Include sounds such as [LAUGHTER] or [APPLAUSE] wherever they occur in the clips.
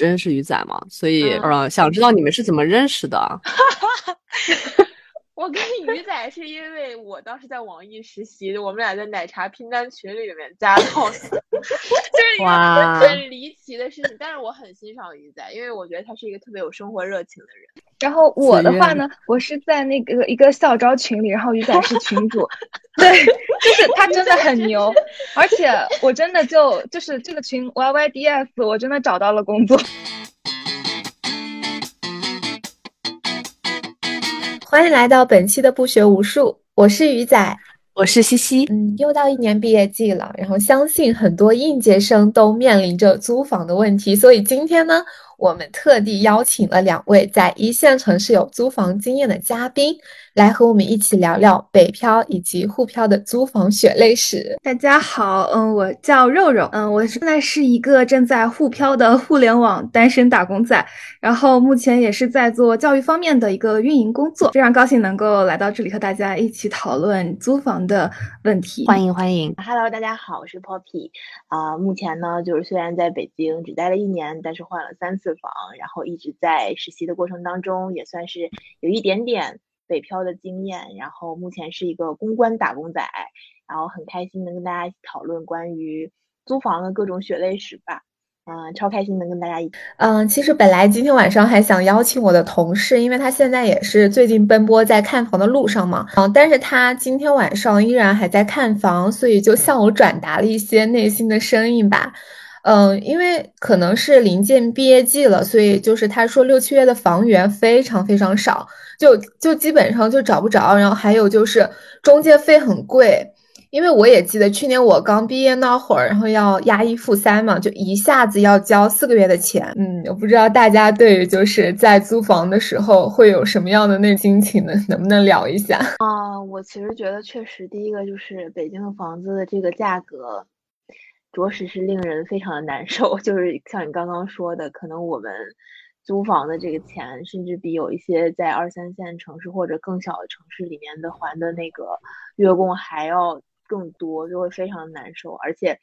认识鱼仔嘛，所以呃，想知道你们是怎么认识的。[LAUGHS] 我跟鱼仔是因为我当时在网易实习，我们俩在奶茶拼单群里面加的 cos，[LAUGHS] 就是一个很离奇的事情。但是我很欣赏鱼仔，因为我觉得他是一个特别有生活热情的人。然后我的话呢，我是在那个一个校招群里，然后鱼仔是群主，[LAUGHS] 对，就是他真的很牛，而且我真的就就是这个群 Y Y D S，我真的找到了工作。欢迎来到本期的不学无术，我是鱼仔，我是西西。嗯，又到一年毕业季了，然后相信很多应届生都面临着租房的问题，所以今天呢。我们特地邀请了两位在一线城市有租房经验的嘉宾，来和我们一起聊聊北漂以及沪漂的租房血泪史。大家好，嗯，我叫肉肉，嗯，我现在是一个正在沪漂的互联网单身打工仔，然后目前也是在做教育方面的一个运营工作，非常高兴能够来到这里和大家一起讨论租房的问题。欢迎欢迎，Hello，大家好，我是 Poppy，啊，目前呢就是虽然在北京只待了一年，但是换了三次。四房，然后一直在实习的过程当中，也算是有一点点北漂的经验。然后目前是一个公关打工仔，然后很开心能跟大家一起讨论关于租房的各种血泪史吧。嗯，超开心能跟大家一。嗯，其实本来今天晚上还想邀请我的同事，因为他现在也是最近奔波在看房的路上嘛。嗯，但是他今天晚上依然还在看房，所以就向我转达了一些内心的声音吧。嗯，因为可能是临近毕业季了，所以就是他说六七月的房源非常非常少，就就基本上就找不着。然后还有就是中介费很贵，因为我也记得去年我刚毕业那会儿，然后要押一付三嘛，就一下子要交四个月的钱。嗯，我不知道大家对于就是在租房的时候会有什么样的那心情呢？[LAUGHS] 能不能聊一下？啊，我其实觉得确实，第一个就是北京的房子的这个价格。着实是令人非常的难受，[LAUGHS] 就是像你刚刚说的，可能我们租房的这个钱，甚至比有一些在二三线城市或者更小的城市里面的还的那个月供还要更多，就会非常难受。而且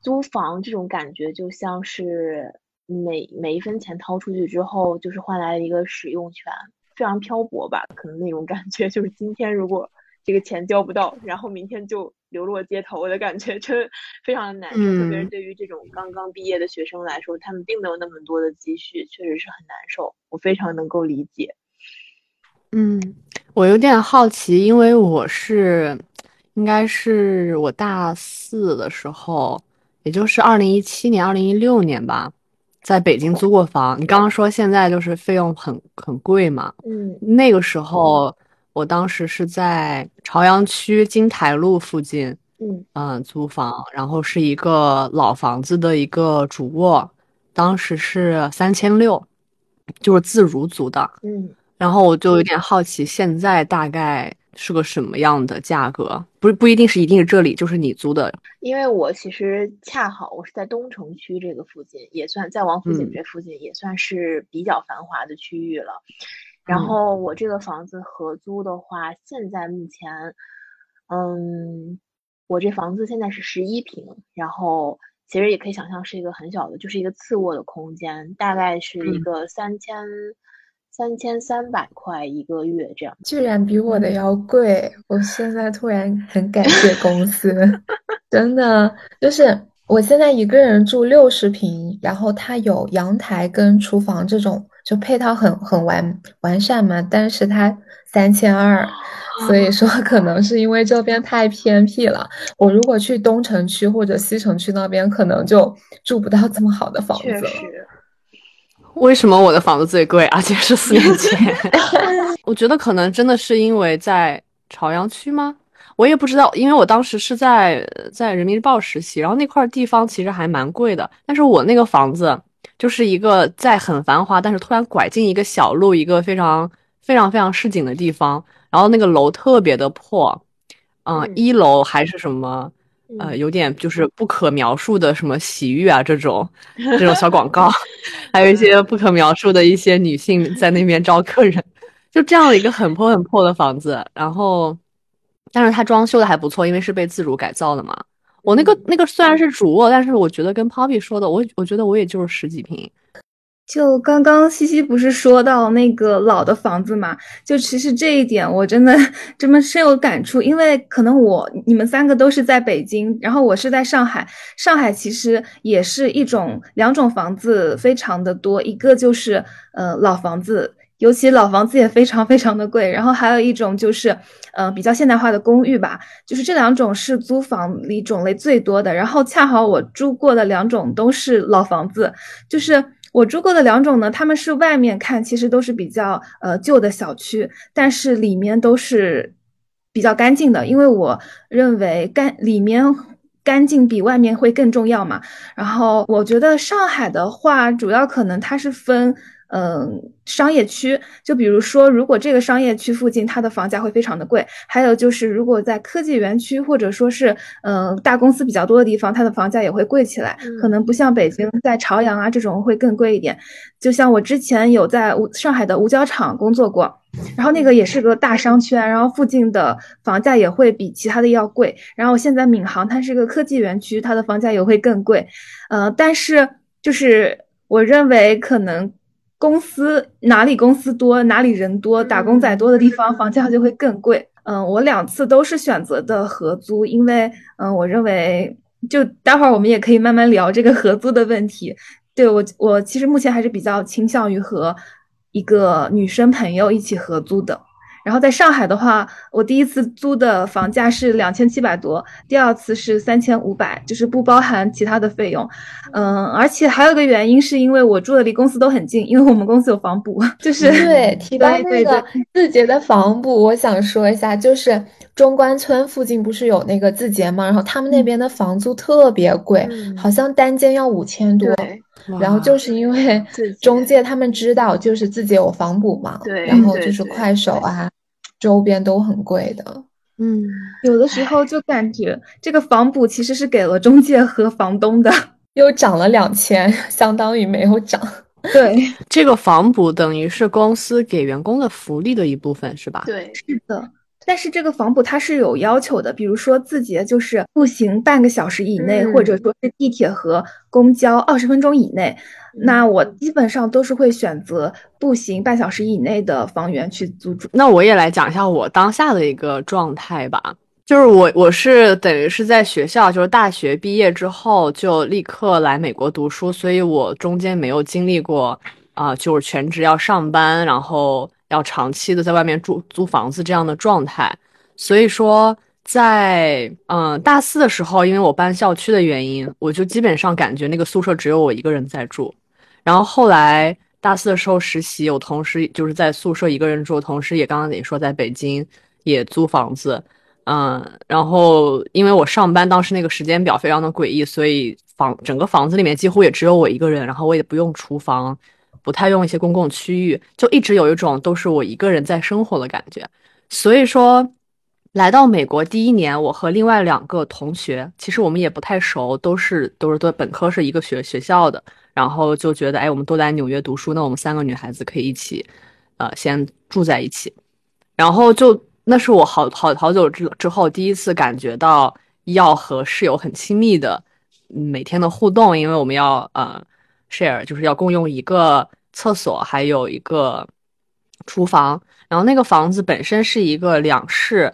租房这种感觉，就像是每每一分钱掏出去之后，就是换来了一个使用权，非常漂泊吧？可能那种感觉，[LAUGHS] 就是今天如果这个钱交不到，然后明天就。流落街头的感觉，真非常的难受。特别是对于这种刚刚毕业的学生来说，他们并没有那么多的积蓄，确实是很难受。我非常能够理解。嗯，我有点好奇，因为我是应该是我大四的时候，也就是二零一七年、二零一六年吧，在北京租过房。你刚刚说现在就是费用很很贵嘛？嗯，那个时候。我当时是在朝阳区金台路附近，嗯嗯租房，然后是一个老房子的一个主卧，当时是三千六，就是自如租的，嗯，然后我就有点好奇，现在大概是个什么样的价格？不是不一定是一定是这里，就是你租的，因为我其实恰好我是在东城区这个附近，也算在王府井这附近，也算是比较繁华的区域了。然后我这个房子合租的话，现在目前，嗯，我这房子现在是十一平，然后其实也可以想象是一个很小的，就是一个次卧的空间，大概是一个三千三千三百块一个月这样。居然比我的要贵，我现在突然很感谢公司，[LAUGHS] 真的就是我现在一个人住六十平，然后它有阳台跟厨房这种。就配套很很完完善嘛，但是它三千二，所以说可能是因为这边太偏僻了。我如果去东城区或者西城区那边，可能就住不到这么好的房子。[LAUGHS] 为什么我的房子最贵，而且是四年前？[LAUGHS] 我觉得可能真的是因为在朝阳区吗？我也不知道，因为我当时是在在人民日报实习，然后那块地方其实还蛮贵的，但是我那个房子。就是一个在很繁华，但是突然拐进一个小路，一个非常非常非常市井的地方。然后那个楼特别的破，嗯，一楼还是什么，呃，有点就是不可描述的什么洗浴啊这种这种小广告，[LAUGHS] 还有一些不可描述的一些女性在那边招客人，[LAUGHS] 就这样的一个很破很破的房子。然后，但是它装修的还不错，因为是被自主改造的嘛。我那个那个虽然是主卧，但是我觉得跟 Poppy 说的，我我觉得我也就是十几平。就刚刚西西不是说到那个老的房子嘛？就其实这一点我真的这么深有感触，因为可能我你们三个都是在北京，然后我是在上海。上海其实也是一种两种房子非常的多，一个就是呃老房子，尤其老房子也非常非常的贵。然后还有一种就是呃比较现代化的公寓吧，就是这两种是租房里种类最多的。然后恰好我住过的两种都是老房子，就是。我住过的两种呢，他们是外面看其实都是比较呃旧的小区，但是里面都是比较干净的，因为我认为干里面干净比外面会更重要嘛。然后我觉得上海的话，主要可能它是分。嗯，商业区，就比如说，如果这个商业区附近它的房价会非常的贵，还有就是，如果在科技园区或者说是嗯大公司比较多的地方，它的房价也会贵起来，可能不像北京在朝阳啊这种会更贵一点。就像我之前有在上海的五角场工作过，然后那个也是个大商圈，然后附近的房价也会比其他的要贵。然后现在闵行它是个科技园区，它的房价也会更贵。呃，但是就是我认为可能。公司哪里公司多，哪里人多，打工仔多的地方，房价就会更贵。嗯，我两次都是选择的合租，因为嗯，我认为就待会儿我们也可以慢慢聊这个合租的问题。对我，我其实目前还是比较倾向于和一个女生朋友一起合租的。然后在上海的话，我第一次租的房价是两千七百多，第二次是三千五百，就是不包含其他的费用。嗯，而且还有个原因是因为我住的离公司都很近，因为我们公司有房补，就是对 [LAUGHS] 提到那个字节的房补，我想说一下，就是中关村附近不是有那个字节嘛？然后他们那边的房租特别贵，好像单间要五千多。然后就是因为中介他们知道，就是字节有房补嘛，对，然后就是快手啊。周边都很贵的，嗯，有的时候就感觉这个房补其实是给了中介和房东的，[LAUGHS] 又涨了两千，相当于没有涨。对，[LAUGHS] 这个房补等于是公司给员工的福利的一部分，是吧？对，是的。但是这个房补它是有要求的，比如说字节就是步行半个小时以内，或者说是地铁和公交二十分钟以内。那我基本上都是会选择步行半小时以内的房源去租住。那我也来讲一下我当下的一个状态吧，就是我我是等于是在学校，就是大学毕业之后就立刻来美国读书，所以我中间没有经历过啊，就是全职要上班，然后。要长期的在外面住租房子这样的状态，所以说在嗯大四的时候，因为我搬校区的原因，我就基本上感觉那个宿舍只有我一个人在住。然后后来大四的时候实习，我同时就是在宿舍一个人住，同时也刚刚也说在北京也租房子，嗯，然后因为我上班当时那个时间表非常的诡异，所以房整个房子里面几乎也只有我一个人，然后我也不用厨房。不太用一些公共区域，就一直有一种都是我一个人在生活的感觉。所以说，来到美国第一年，我和另外两个同学，其实我们也不太熟，都是都是对本科是一个学学校的，然后就觉得，哎，我们都在纽约读书，那我们三个女孩子可以一起，呃，先住在一起。然后就那是我好好好久之之后第一次感觉到要和室友很亲密的每天的互动，因为我们要呃 share，就是要共用一个。厕所还有一个厨房，然后那个房子本身是一个两室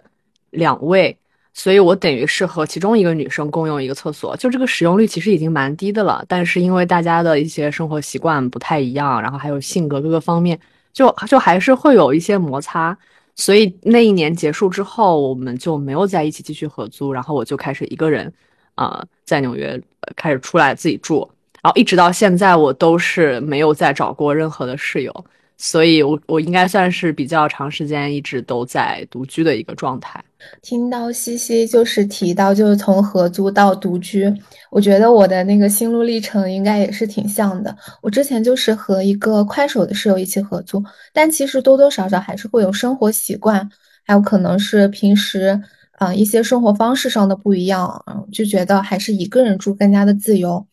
两卫，所以我等于是和其中一个女生共用一个厕所，就这个使用率其实已经蛮低的了。但是因为大家的一些生活习惯不太一样，然后还有性格各个方面，就就还是会有一些摩擦。所以那一年结束之后，我们就没有在一起继续合租，然后我就开始一个人啊在纽约开始出来自己住。然后一直到现在，我都是没有再找过任何的室友，所以我我应该算是比较长时间一直都在独居的一个状态。听到西西就是提到，就是从合租到独居，我觉得我的那个心路历程应该也是挺像的。我之前就是和一个快手的室友一起合租，但其实多多少少还是会有生活习惯，还有可能是平时啊一些生活方式上的不一样，就觉得还是一个人住更加的自由。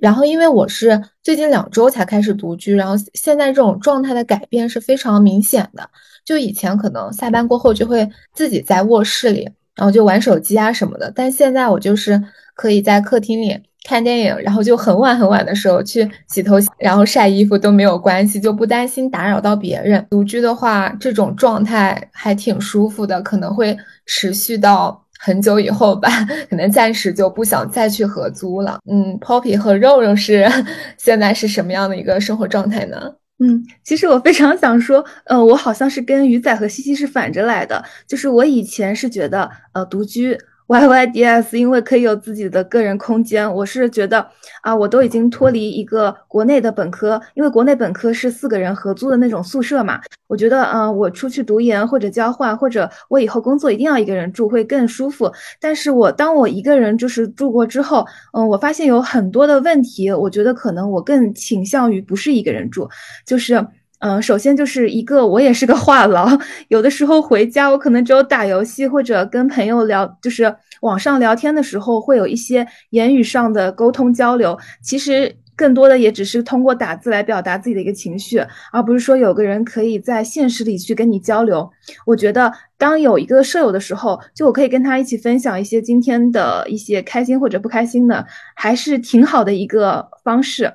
然后，因为我是最近两周才开始独居，然后现在这种状态的改变是非常明显的。就以前可能下班过后就会自己在卧室里，然后就玩手机啊什么的，但现在我就是可以在客厅里看电影，然后就很晚很晚的时候去洗头，然后晒衣服都没有关系，就不担心打扰到别人。独居的话，这种状态还挺舒服的，可能会持续到很久以后吧，可能暂时就不想再去合租了。嗯，Poppy 和肉肉是现在是什么样的一个生活状态呢？嗯，其实我非常想说，呃，我好像是跟鱼仔和西西是反着来的，就是我以前是觉得，呃，独居。Y Y D S，因为可以有自己的个人空间，我是觉得啊，我都已经脱离一个国内的本科，因为国内本科是四个人合租的那种宿舍嘛。我觉得，嗯，我出去读研或者交换，或者我以后工作一定要一个人住会更舒服。但是我当我一个人就是住过之后，嗯，我发现有很多的问题，我觉得可能我更倾向于不是一个人住，就是。嗯，首先就是一个，我也是个话痨，有的时候回家，我可能只有打游戏或者跟朋友聊，就是网上聊天的时候，会有一些言语上的沟通交流。其实更多的也只是通过打字来表达自己的一个情绪，而不是说有个人可以在现实里去跟你交流。我觉得当有一个舍友的时候，就我可以跟他一起分享一些今天的一些开心或者不开心的，还是挺好的一个方式。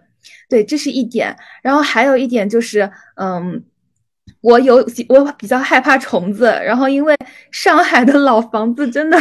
对，这是一点，然后还有一点就是，嗯，我有我比较害怕虫子，然后因为上海的老房子真的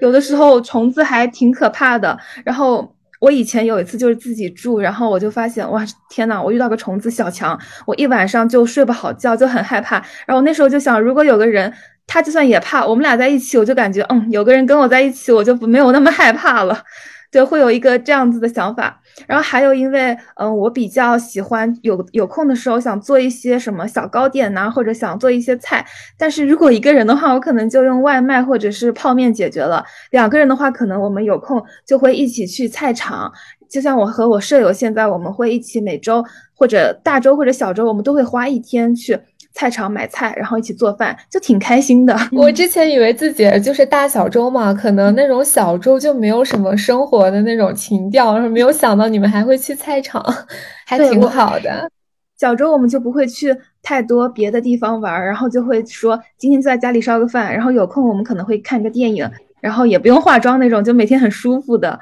有的时候虫子还挺可怕的。然后我以前有一次就是自己住，然后我就发现哇，天呐，我遇到个虫子小强，我一晚上就睡不好觉，就很害怕。然后那时候就想，如果有个人，他就算也怕，我们俩在一起，我就感觉嗯，有个人跟我在一起，我就没有那么害怕了。对，会有一个这样子的想法。然后还有，因为嗯，我比较喜欢有有空的时候想做一些什么小糕点呐，或者想做一些菜。但是如果一个人的话，我可能就用外卖或者是泡面解决了。两个人的话，可能我们有空就会一起去菜场。就像我和我舍友现在，我们会一起每周或者大周或者小周，我们都会花一天去。菜场买菜，然后一起做饭，就挺开心的。我 [LAUGHS] 之前以为自己就是大小周嘛，可能那种小周就没有什么生活的那种情调，然后没有想到你们还会去菜场，[LAUGHS] 还挺好的。小周我们就不会去太多别的地方玩，然后就会说今天就在家里烧个饭，然后有空我们可能会看个电影，然后也不用化妆那种，就每天很舒服的。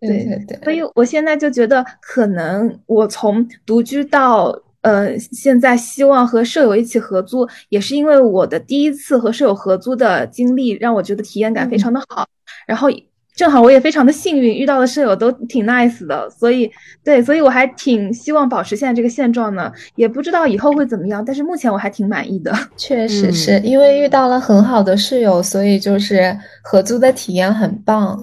对对对。所以我现在就觉得，可能我从独居到。呃，现在希望和舍友一起合租，也是因为我的第一次和舍友合租的经历，让我觉得体验感非常的好。然后正好我也非常的幸运，遇到的舍友都挺 nice 的，所以对，所以我还挺希望保持现在这个现状呢。也不知道以后会怎么样，但是目前我还挺满意的。[LAUGHS] 确实是因为遇到了很好的室友，所以就是合租的体验很棒。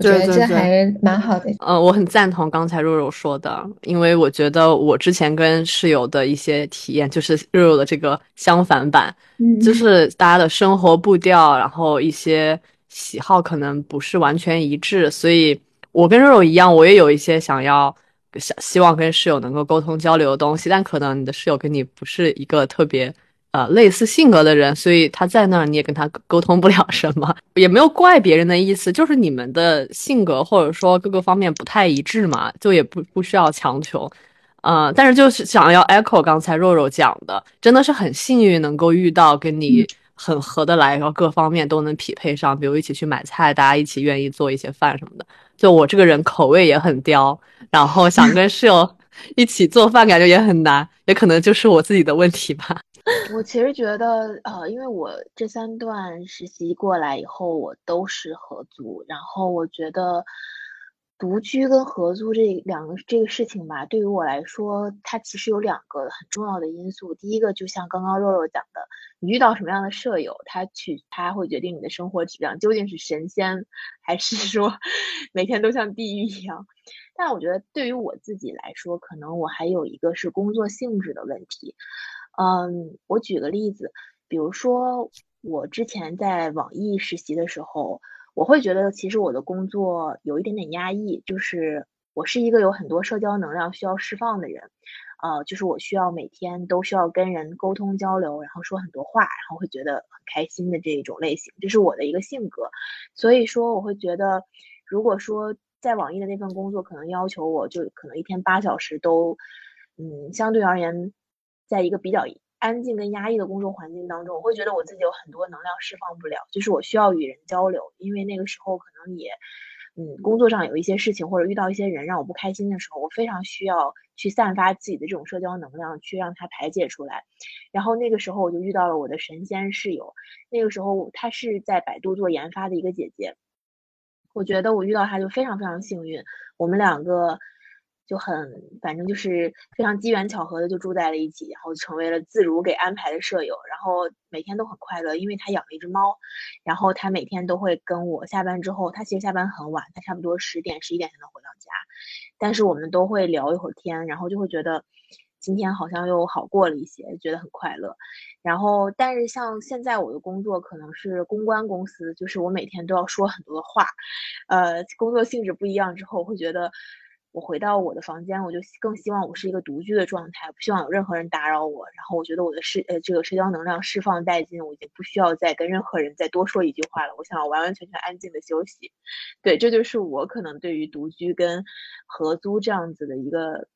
对对对，这还蛮好的。呃，我很赞同刚才肉肉说的，因为我觉得我之前跟室友的一些体验，就是肉肉的这个相反版，就是大家的生活步调，然后一些喜好可能不是完全一致，所以我跟肉肉一样，我也有一些想要想希望跟室友能够沟通交流的东西，但可能你的室友跟你不是一个特别。呃，类似性格的人，所以他在那儿你也跟他沟通不了 [LAUGHS] 什么，也没有怪别人的意思，就是你们的性格或者说各个方面不太一致嘛，就也不不需要强求。呃，但是就是想要 echo 刚才肉肉讲的，真的是很幸运能够遇到跟你很合得来，然后各方面都能匹配上，比如一起去买菜，大家一起愿意做一些饭什么的。就我这个人口味也很刁，然后想跟室友 [LAUGHS] 一起做饭，感觉也很难，也可能就是我自己的问题吧。我其实觉得，呃，因为我这三段实习过来以后，我都是合租，然后我觉得独居跟合租这两个这个事情吧，对于我来说，它其实有两个很重要的因素。第一个，就像刚刚肉肉讲的，你遇到什么样的舍友，他去他会决定你的生活质量究竟是神仙，还是说每天都像地狱一样。但我觉得对于我自己来说，可能我还有一个是工作性质的问题。嗯，我举个例子，比如说我之前在网易实习的时候，我会觉得其实我的工作有一点点压抑，就是我是一个有很多社交能量需要释放的人，呃，就是我需要每天都需要跟人沟通交流，然后说很多话，然后会觉得很开心的这一种类型，这是我的一个性格，所以说我会觉得，如果说在网易的那份工作可能要求我就可能一天八小时都，嗯，相对而言。在一个比较安静跟压抑的工作环境当中，我会觉得我自己有很多能量释放不了，就是我需要与人交流，因为那个时候可能也，嗯，工作上有一些事情或者遇到一些人让我不开心的时候，我非常需要去散发自己的这种社交能量，去让它排解出来。然后那个时候我就遇到了我的神仙室友，那个时候她是在百度做研发的一个姐姐，我觉得我遇到她就非常非常幸运，我们两个。就很，反正就是非常机缘巧合的就住在了一起，然后成为了自如给安排的舍友，然后每天都很快乐，因为他养了一只猫，然后他每天都会跟我下班之后，他其实下班很晚，他差不多十点十一点才能回到家，但是我们都会聊一会儿天，然后就会觉得今天好像又好过了一些，觉得很快乐。然后，但是像现在我的工作可能是公关公司，就是我每天都要说很多的话，呃，工作性质不一样之后，会觉得。我回到我的房间，我就更希望我是一个独居的状态，不希望有任何人打扰我。然后我觉得我的社呃这个社交能量释放殆尽，我已经不需要再跟任何人再多说一句话了。我想要完完全全安静的休息。对，这就是我可能对于独居跟合租这样子的一个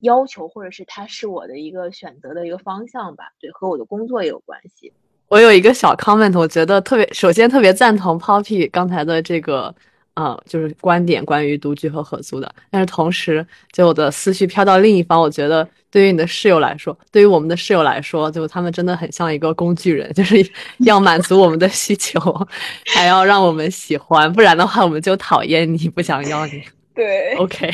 要求，或者是它是我的一个选择的一个方向吧。对，和我的工作也有关系。我有一个小 comment，我觉得特别，首先特别赞同 Poppy 刚才的这个。嗯，就是观点关于独居和合租的，但是同时，就我的思绪飘到另一方，我觉得对于你的室友来说，对于我们的室友来说，就他们真的很像一个工具人，[LAUGHS] 就是要满足我们的需求，还要让我们喜欢，不然的话我们就讨厌你，不想要你。对，OK。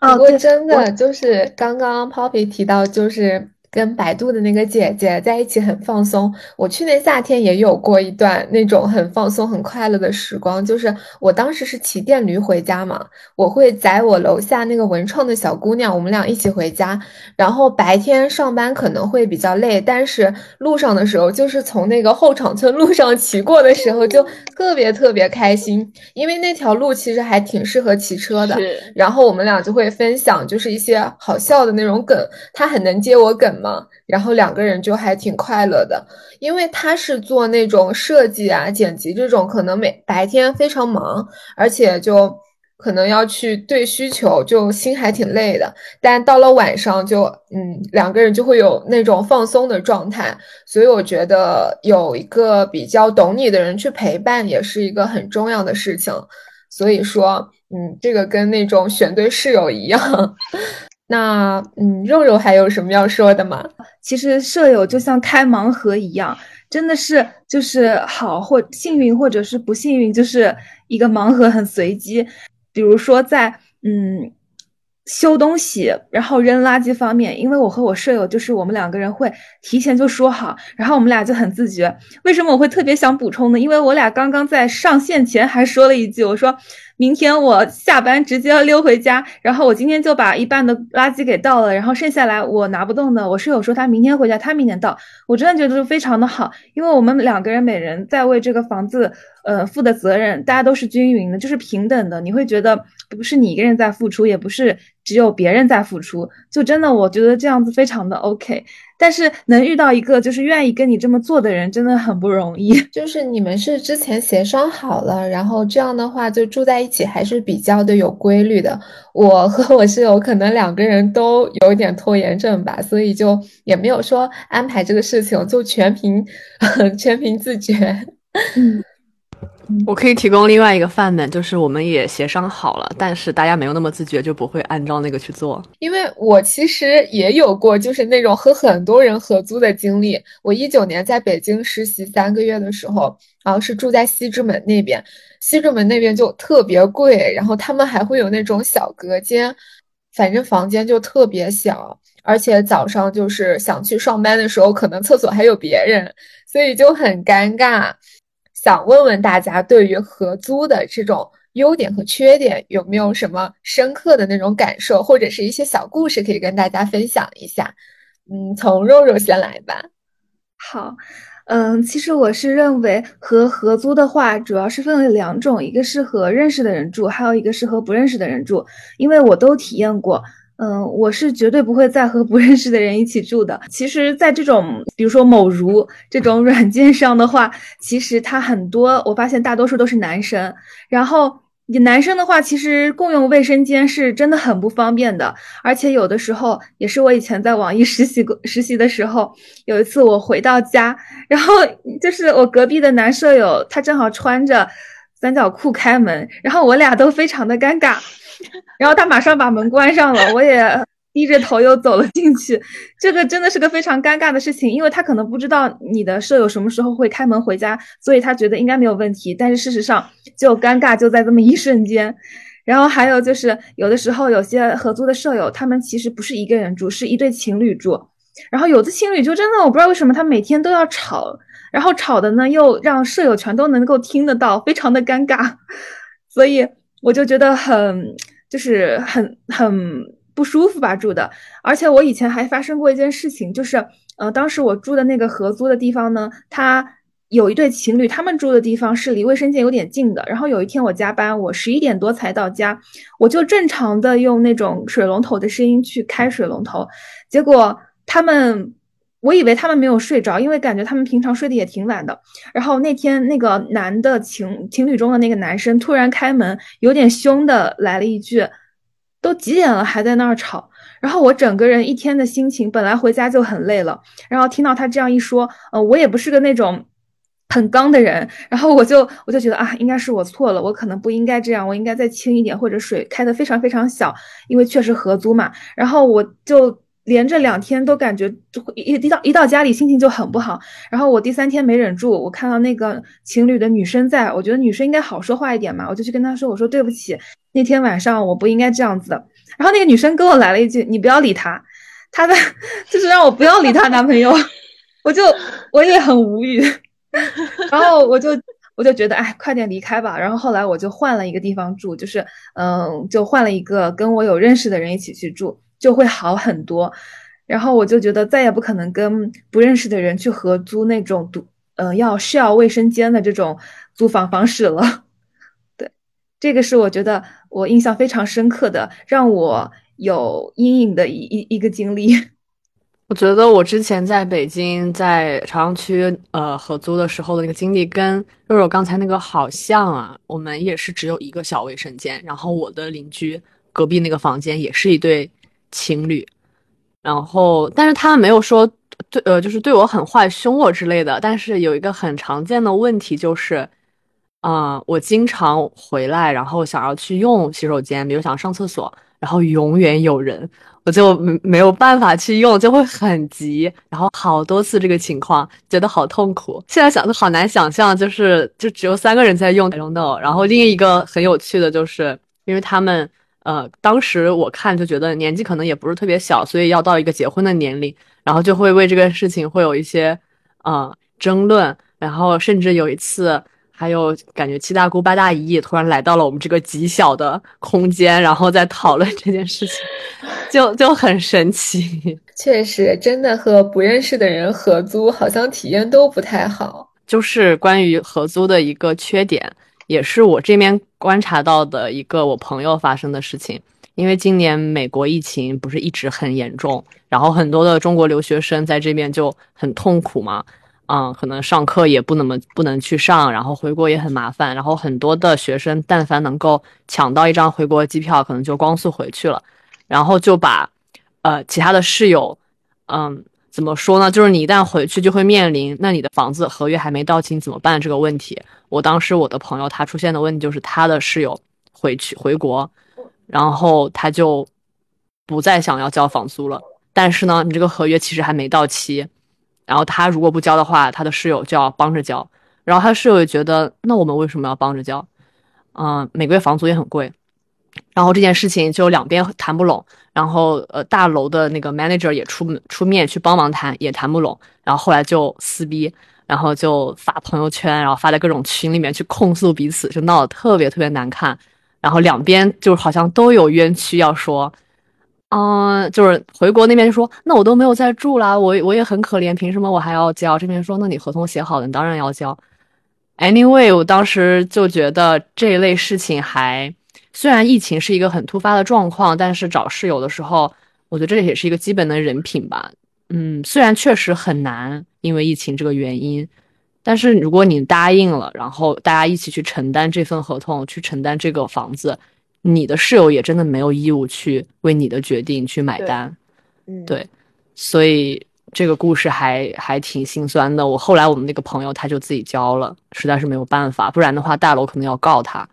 不过真的就是刚刚 Poppy 提到，就是。跟百度的那个姐姐在一起很放松。我去年夏天也有过一段那种很放松、很快乐的时光。就是我当时是骑电驴回家嘛，我会载我楼下那个文创的小姑娘，我们俩一起回家。然后白天上班可能会比较累，但是路上的时候，就是从那个后场村路上骑过的时候，就特别特别开心，因为那条路其实还挺适合骑车的。然后我们俩就会分享，就是一些好笑的那种梗，他很能接我梗。嘛，然后两个人就还挺快乐的，因为他是做那种设计啊、剪辑这种，可能每白天非常忙，而且就可能要去对需求，就心还挺累的。但到了晚上，就嗯，两个人就会有那种放松的状态。所以我觉得有一个比较懂你的人去陪伴，也是一个很重要的事情。所以说，嗯，这个跟那种选对室友一样。那嗯，肉肉还有什么要说的吗？其实舍友就像开盲盒一样，真的是就是好或幸运，或者是不幸运，就是一个盲盒很随机。比如说在嗯修东西，然后扔垃圾方面，因为我和我舍友就是我们两个人会提前就说好，然后我们俩就很自觉。为什么我会特别想补充呢？因为我俩刚刚在上线前还说了一句，我说。明天我下班直接要溜回家，然后我今天就把一半的垃圾给倒了，然后剩下来我拿不动的，我室友说他明天回家，他明天倒。我真的觉得就非常的好，因为我们两个人每人在为这个房子呃负的责任，大家都是均匀的，就是平等的。你会觉得不是你一个人在付出，也不是只有别人在付出，就真的我觉得这样子非常的 OK。但是能遇到一个就是愿意跟你这么做的人，真的很不容易。[LAUGHS] 就是你们是之前协商好了，然后这样的话就住在一起，还是比较的有规律的。我和我室友可能两个人都有一点拖延症吧，所以就也没有说安排这个事情，就全凭 [LAUGHS] 全凭自觉。嗯。我可以提供另外一个范本，就是我们也协商好了，但是大家没有那么自觉，就不会按照那个去做。因为我其实也有过，就是那种和很多人合租的经历。我一九年在北京实习三个月的时候，然后是住在西直门那边，西直门那边就特别贵，然后他们还会有那种小隔间，反正房间就特别小，而且早上就是想去上班的时候，可能厕所还有别人，所以就很尴尬。想问问大家，对于合租的这种优点和缺点，有没有什么深刻的那种感受，或者是一些小故事可以跟大家分享一下？嗯，从肉肉先来吧。好，嗯，其实我是认为和合租的话，主要是分为两种，一个是和认识的人住，还有一个是和不认识的人住，因为我都体验过。嗯，我是绝对不会再和不认识的人一起住的。其实，在这种比如说某如这种软件上的话，其实他很多，我发现大多数都是男生。然后，你男生的话，其实共用卫生间是真的很不方便的，而且有的时候也是我以前在网易实习过实习的时候，有一次我回到家，然后就是我隔壁的男舍友，他正好穿着三角裤开门，然后我俩都非常的尴尬，然后他马上把门关上了，我也。低着头又走了进去，这个真的是个非常尴尬的事情，因为他可能不知道你的舍友什么时候会开门回家，所以他觉得应该没有问题，但是事实上就尴尬就在这么一瞬间。然后还有就是有的时候有些合租的舍友，他们其实不是一个人住，是一对情侣住，然后有的情侣就真的我不知道为什么他每天都要吵，然后吵的呢又让舍友全都能够听得到，非常的尴尬，所以我就觉得很就是很很。不舒服吧住的，而且我以前还发生过一件事情，就是，呃，当时我住的那个合租的地方呢，他有一对情侣，他们住的地方是离卫生间有点近的。然后有一天我加班，我十一点多才到家，我就正常的用那种水龙头的声音去开水龙头，结果他们，我以为他们没有睡着，因为感觉他们平常睡得也挺晚的。然后那天那个男的情情侣中的那个男生突然开门，有点凶的来了一句。都几点了还在那儿吵，然后我整个人一天的心情本来回家就很累了，然后听到他这样一说，呃，我也不是个那种很刚的人，然后我就我就觉得啊，应该是我错了，我可能不应该这样，我应该再轻一点，或者水开的非常非常小，因为确实合租嘛，然后我就。连着两天都感觉就一一到一到家里心情就很不好，然后我第三天没忍住，我看到那个情侣的女生在，我觉得女生应该好说话一点嘛，我就去跟她说，我说对不起，那天晚上我不应该这样子的。然后那个女生跟我来了一句，你不要理他，他的 [LAUGHS] 就是让我不要理她男朋友，我就我也很无语，然后我就我就觉得哎，快点离开吧。然后后来我就换了一个地方住，就是嗯，就换了一个跟我有认识的人一起去住。就会好很多，然后我就觉得再也不可能跟不认识的人去合租那种独，嗯，要 share 卫生间的这种租房方式了。[LAUGHS] 对，这个是我觉得我印象非常深刻的，让我有阴影的一一一个经历。[LAUGHS] 我觉得我之前在北京在朝阳区呃合租的时候的那个经历，跟肉肉刚才那个好像啊。我们也是只有一个小卫生间，然后我的邻居隔壁那个房间也是一对。情侣，然后，但是他们没有说对，呃，就是对我很坏、凶我之类的。但是有一个很常见的问题就是，啊，我经常回来，然后想要去用洗手间，比如想上厕所，然后永远有人，我就没没有办法去用，就会很急。然后好多次这个情况，觉得好痛苦。现在想都好难想象，就是就只有三个人在用 I don't know。然后另一个很有趣的就是，因为他们。呃，当时我看就觉得年纪可能也不是特别小，所以要到一个结婚的年龄，然后就会为这个事情会有一些呃争论，然后甚至有一次还有感觉七大姑八大姨也突然来到了我们这个极小的空间，然后在讨论这件事情，就就很神奇。[LAUGHS] 确实，真的和不认识的人合租，好像体验都不太好。就是关于合租的一个缺点。也是我这边观察到的一个我朋友发生的事情，因为今年美国疫情不是一直很严重，然后很多的中国留学生在这边就很痛苦嘛，嗯，可能上课也不那么不能去上，然后回国也很麻烦，然后很多的学生但凡能够抢到一张回国机票，可能就光速回去了，然后就把呃其他的室友，嗯。怎么说呢？就是你一旦回去，就会面临那你的房子合约还没到期，你怎么办这个问题。我当时我的朋友他出现的问题就是他的室友回去回国，然后他就不再想要交房租了。但是呢，你这个合约其实还没到期，然后他如果不交的话，他的室友就要帮着交。然后他室友也觉得，那我们为什么要帮着交？嗯，每个月房租也很贵。然后这件事情就两边谈不拢，然后呃大楼的那个 manager 也出出面去帮忙谈，也谈不拢，然后后来就撕逼，然后就发朋友圈，然后发在各种群里面去控诉彼此，就闹得特别特别难看。然后两边就好像都有冤屈要说，嗯，就是回国那边就说，那我都没有在住啦，我我也很可怜，凭什么我还要交？这边说，那你合同写好了，你当然要交。Anyway，我当时就觉得这一类事情还。虽然疫情是一个很突发的状况，但是找室友的时候，我觉得这也是一个基本的人品吧。嗯，虽然确实很难，因为疫情这个原因，但是如果你答应了，然后大家一起去承担这份合同，去承担这个房子，你的室友也真的没有义务去为你的决定去买单。嗯，对，所以这个故事还还挺心酸的。我后来我们那个朋友他就自己交了，实在是没有办法，不然的话大楼可能要告他。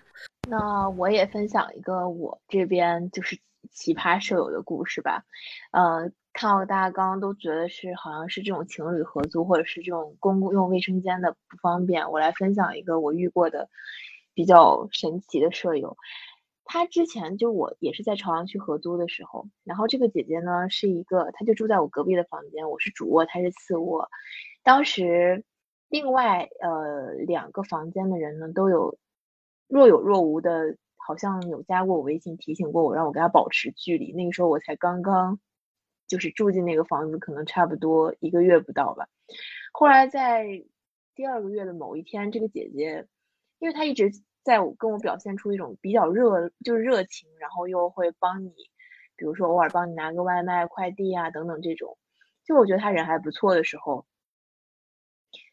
那我也分享一个我这边就是奇葩舍友的故事吧。呃，看到大家刚刚都觉得是好像是这种情侣合租或者是这种公共用卫生间的不方便，我来分享一个我遇过的比较神奇的舍友。她之前就我也是在朝阳区合租的时候，然后这个姐姐呢是一个，她就住在我隔壁的房间，我是主卧，她是次卧。当时另外呃两个房间的人呢都有。若有若无的，好像有加过我微信，提醒过我，让我跟他保持距离。那个时候我才刚刚就是住进那个房子，可能差不多一个月不到吧。后来在第二个月的某一天，这个姐姐，因为她一直在我跟我表现出一种比较热，就是热情，然后又会帮你，比如说偶尔帮你拿个外卖、快递啊等等这种，就我觉得她人还不错的时候，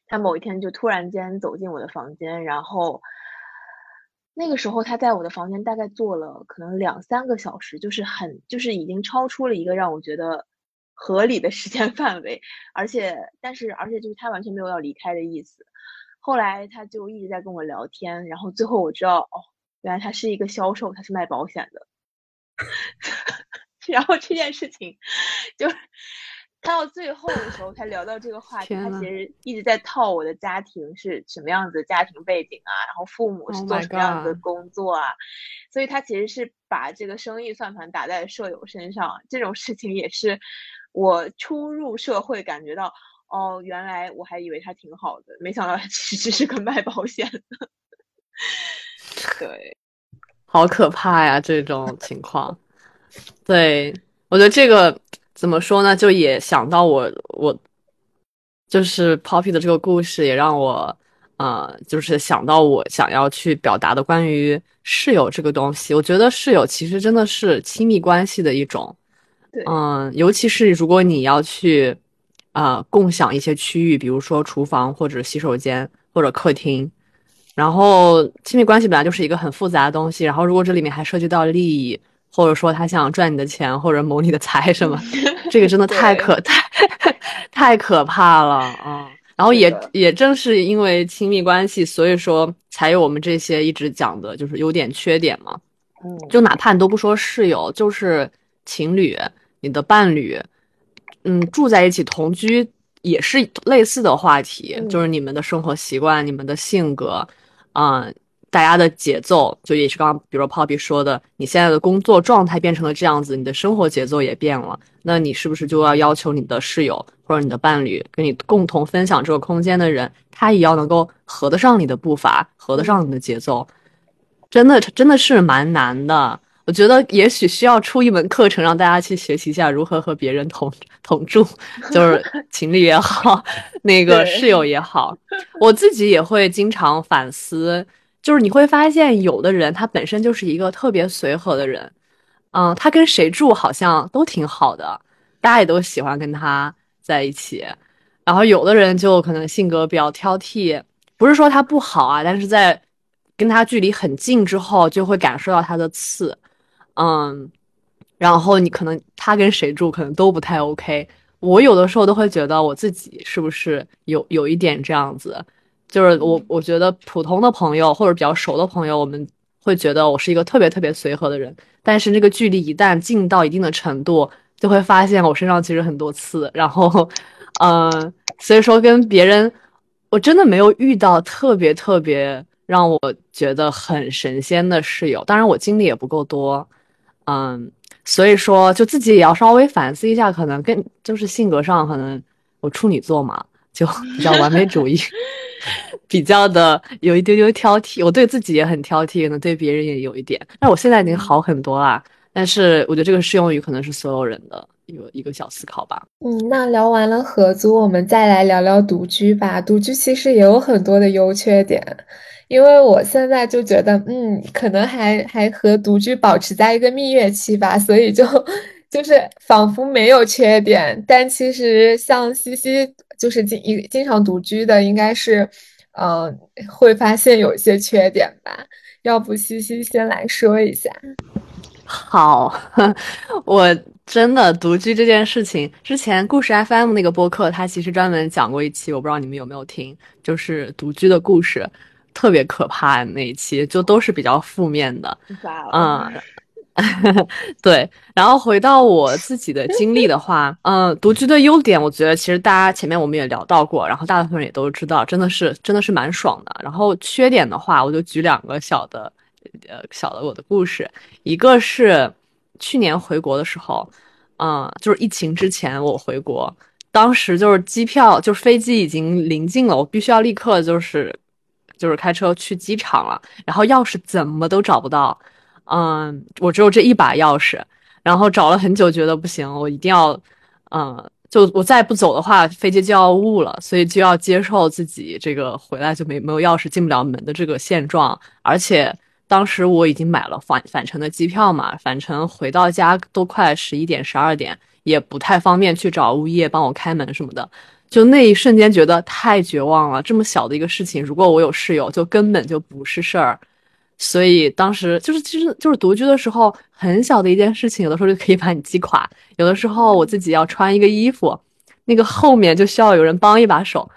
她某一天就突然间走进我的房间，然后。那个时候他在我的房间大概坐了可能两三个小时，就是很就是已经超出了一个让我觉得合理的时间范围，而且但是而且就是他完全没有要离开的意思。后来他就一直在跟我聊天，然后最后我知道哦，原来他是一个销售，他是卖保险的。[LAUGHS] 然后这件事情就。到最后的时候才聊到这个话题，他其实一直在套我的家庭是什么样子的家庭背景啊，然后父母是做什么样子的工作啊，所以他其实是把这个生意算盘打在舍友身上。这种事情也是我初入社会感觉到，哦，原来我还以为他挺好的，没想到他其实是个卖保险的。对，好可怕呀，这种情况。对，我觉得这个。怎么说呢？就也想到我，我就是 Poppy 的这个故事，也让我，呃，就是想到我想要去表达的关于室友这个东西。我觉得室友其实真的是亲密关系的一种，嗯，尤其是如果你要去，呃，共享一些区域，比如说厨房或者洗手间或者客厅，然后亲密关系本来就是一个很复杂的东西，然后如果这里面还涉及到利益。或者说他想赚你的钱，或者谋你的财，什么？这个真的太可太太可怕了啊！然后也也正是因为亲密关系，所以说才有我们这些一直讲的，就是优点缺点嘛。嗯，就哪怕你都不说室友，就是情侣，你的伴侣，嗯，住在一起同居也是类似的话题，就是你们的生活习惯、你们的性格，嗯。大家的节奏就也是刚刚，比如 Poppy 说的，你现在的工作状态变成了这样子，你的生活节奏也变了，那你是不是就要要求你的室友或者你的伴侣跟你共同分享这个空间的人，他也要能够合得上你的步伐，合得上你的节奏？真的，真的是蛮难的。我觉得也许需要出一门课程，让大家去学习一下如何和别人同同住，[LAUGHS] 就是情侣也好，那个室友也好，我自己也会经常反思。就是你会发现，有的人他本身就是一个特别随和的人，嗯，他跟谁住好像都挺好的，大家也都喜欢跟他在一起。然后有的人就可能性格比较挑剔，不是说他不好啊，但是在跟他距离很近之后，就会感受到他的刺，嗯，然后你可能他跟谁住可能都不太 OK。我有的时候都会觉得我自己是不是有有一点这样子。就是我，我觉得普通的朋友或者比较熟的朋友，我们会觉得我是一个特别特别随和的人。但是那个距离一旦近到一定的程度，就会发现我身上其实很多刺。然后，嗯，所以说跟别人，我真的没有遇到特别特别让我觉得很神仙的室友。当然我经历也不够多，嗯，所以说就自己也要稍微反思一下，可能跟就是性格上，可能我处女座嘛，就 [LAUGHS] 比较完美主义。[LAUGHS] 比较的有一丢丢挑剔，我对自己也很挑剔，可能对别人也有一点。但我现在已经好很多啦。但是我觉得这个适用于可能是所有人的一个一个小思考吧。嗯，那聊完了合租，我们再来聊聊独居吧。独居其实也有很多的优缺点，因为我现在就觉得，嗯，可能还还和独居保持在一个蜜月期吧，所以就。[LAUGHS] 就是仿佛没有缺点，但其实像西西就是经一经常独居的，应该是，呃，会发现有一些缺点吧？要不西西先来说一下。好，[LAUGHS] 我真的独居这件事情，之前故事 FM 那个播客，它其实专门讲过一期，我不知道你们有没有听，就是独居的故事，特别可怕那一期，就都是比较负面的。嗯，[LAUGHS] 对。然后回到我自己的经历的话，嗯，独居的优点，我觉得其实大家前面我们也聊到过，然后大部分人也都知道，真的是真的是蛮爽的。然后缺点的话，我就举两个小的。呃，小的我的故事，一个是去年回国的时候，嗯，就是疫情之前我回国，当时就是机票就是飞机已经临近了，我必须要立刻就是就是开车去机场了，然后钥匙怎么都找不到，嗯，我只有这一把钥匙，然后找了很久，觉得不行，我一定要，嗯，就我再不走的话，飞机就要误了，所以就要接受自己这个回来就没没有钥匙进不了门的这个现状，而且。当时我已经买了返返程的机票嘛，返程回到家都快十一点十二点，也不太方便去找物业帮我开门什么的，就那一瞬间觉得太绝望了。这么小的一个事情，如果我有室友，就根本就不是事儿。所以当时就是其实就是独居的时候，很小的一件事情，有的时候就可以把你击垮。有的时候我自己要穿一个衣服，那个后面就需要有人帮一把手，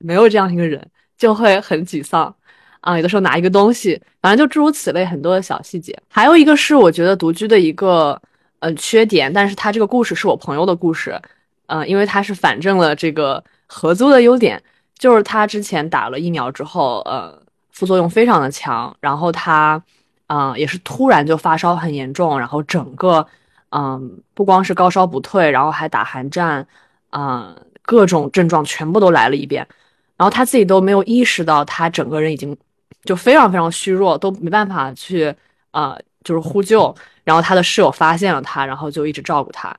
没有这样一个人，就会很沮丧。啊，有的时候拿一个东西，反正就诸如此类很多的小细节。还有一个是我觉得独居的一个呃缺点，但是他这个故事是我朋友的故事，嗯，因为他是反证了这个合租的优点，就是他之前打了疫苗之后，呃，副作用非常的强，然后他，嗯，也是突然就发烧很严重，然后整个，嗯，不光是高烧不退，然后还打寒战，嗯，各种症状全部都来了一遍，然后他自己都没有意识到，他整个人已经。就非常非常虚弱，都没办法去，呃，就是呼救。然后他的室友发现了他，然后就一直照顾他。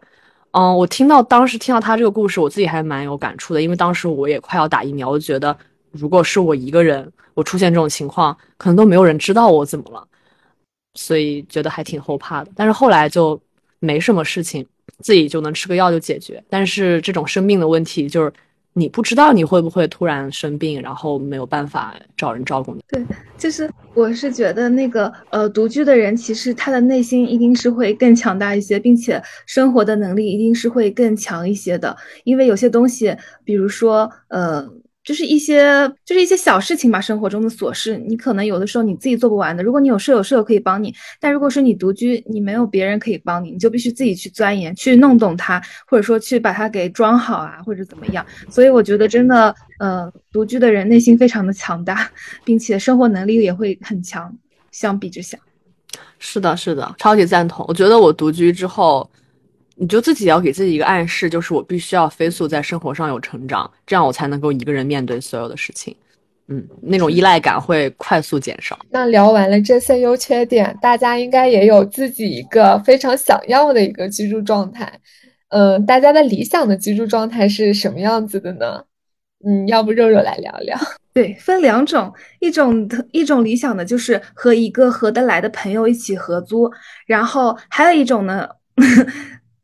嗯，我听到当时听到他这个故事，我自己还蛮有感触的，因为当时我也快要打疫苗，我就觉得如果是我一个人，我出现这种情况，可能都没有人知道我怎么了，所以觉得还挺后怕的。但是后来就没什么事情，自己就能吃个药就解决。但是这种生病的问题就是。你不知道你会不会突然生病，然后没有办法找人照顾你。对，就是我是觉得那个呃，独居的人其实他的内心一定是会更强大一些，并且生活的能力一定是会更强一些的，因为有些东西，比如说呃。就是一些，就是一些小事情吧，生活中的琐事，你可能有的时候你自己做不完的。如果你有舍友，舍友可以帮你；但如果是你独居，你没有别人可以帮你，你就必须自己去钻研，去弄懂它，或者说去把它给装好啊，或者怎么样。所以我觉得真的，呃，独居的人内心非常的强大，并且生活能力也会很强。相比之下，是的，是的，超级赞同。我觉得我独居之后。你就自己要给自己一个暗示，就是我必须要飞速在生活上有成长，这样我才能够一个人面对所有的事情。嗯，那种依赖感会快速减少。那聊完了这些优缺点，大家应该也有自己一个非常想要的一个居住状态。嗯，大家的理想的居住状态是什么样子的呢？嗯，要不肉肉来聊聊？对，分两种，一种一种理想的就是和一个合得来的朋友一起合租，然后还有一种呢。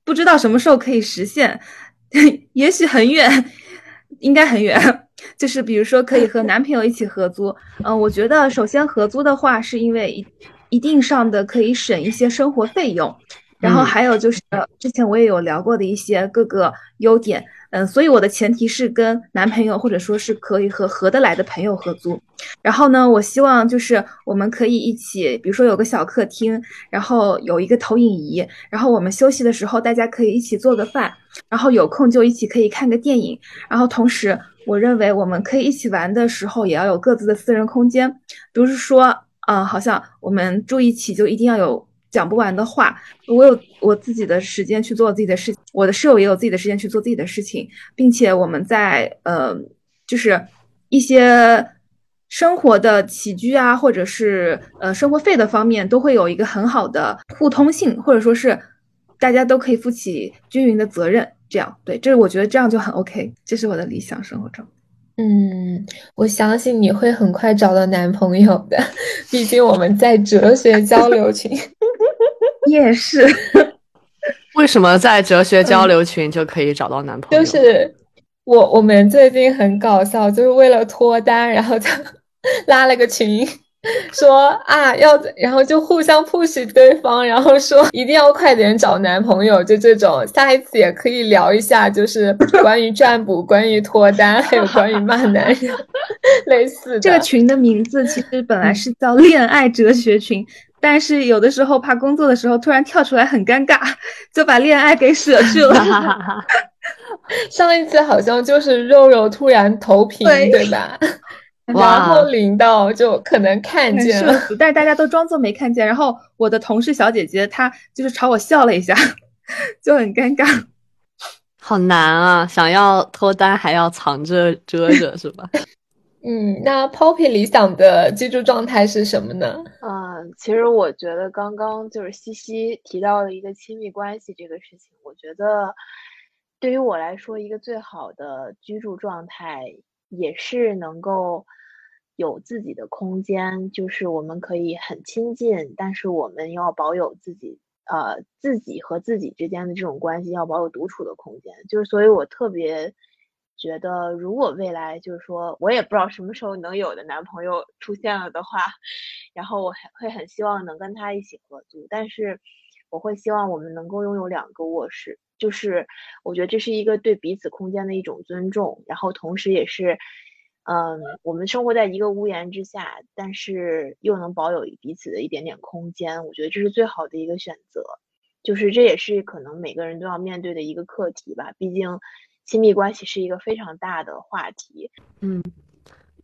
不知道什么时候可以实现，[LAUGHS] 也许很远，[LAUGHS] 应该很远。就是比如说，可以和男朋友一起合租。嗯，我觉得首先合租的话，是因为一一定上的可以省一些生活费用，然后还有就是之前我也有聊过的一些各个优点。嗯，所以我的前提是跟男朋友或者说是可以和合得来的朋友合租。然后呢，我希望就是我们可以一起，比如说有个小客厅，然后有一个投影仪，然后我们休息的时候大家可以一起做个饭，然后有空就一起可以看个电影。然后同时，我认为我们可以一起玩的时候也要有各自的私人空间，不是说，嗯，好像我们住一起就一定要有。讲不完的话，我有我自己的时间去做自己的事情，我的室友也有自己的时间去做自己的事情，并且我们在呃，就是一些生活的起居啊，或者是呃生活费的方面，都会有一个很好的互通性，或者说是大家都可以负起均匀的责任。这样对，这是我觉得这样就很 OK，这是我的理想生活中。嗯，我相信你会很快找到男朋友的，[LAUGHS] 毕竟我们在哲学交流群。[LAUGHS] 也是，为什么在哲学交流群就可以找到男朋友？就是我我们最近很搞笑，就是为了脱单，然后就 [LAUGHS] 拉了个群。[LAUGHS] 说啊要，然后就互相 push 对方，然后说一定要快点找男朋友，就这种。下一次也可以聊一下，就是关于占卜、关于脱单，还有关于骂男人，类似的。这个群的名字其实本来是叫恋爱哲学群，但是有的时候怕工作的时候突然跳出来很尴尬，就把恋爱给舍去了。[LAUGHS] 上一次好像就是肉肉突然投屏，对吧？然后领导就可能看见了，但是大家都装作没看见。然后我的同事小姐姐她就是朝我笑了一下，[LAUGHS] 就很尴尬。好难啊！想要脱单还要藏着遮着，是吧？[LAUGHS] 嗯，那 Poppy 理想的居住状态是什么呢？嗯，其实我觉得刚刚就是西西提到了一个亲密关系这个事情，我觉得对于我来说，一个最好的居住状态。也是能够有自己的空间，就是我们可以很亲近，但是我们要保有自己，呃，自己和自己之间的这种关系要保有独处的空间。就是，所以我特别觉得，如果未来就是说我也不知道什么时候能有的男朋友出现了的话，然后我还会很希望能跟他一起合租，但是我会希望我们能够拥有两个卧室。就是我觉得这是一个对彼此空间的一种尊重，然后同时也是，嗯，我们生活在一个屋檐之下，但是又能保有彼此的一点点空间，我觉得这是最好的一个选择。就是这也是可能每个人都要面对的一个课题吧，毕竟亲密关系是一个非常大的话题。嗯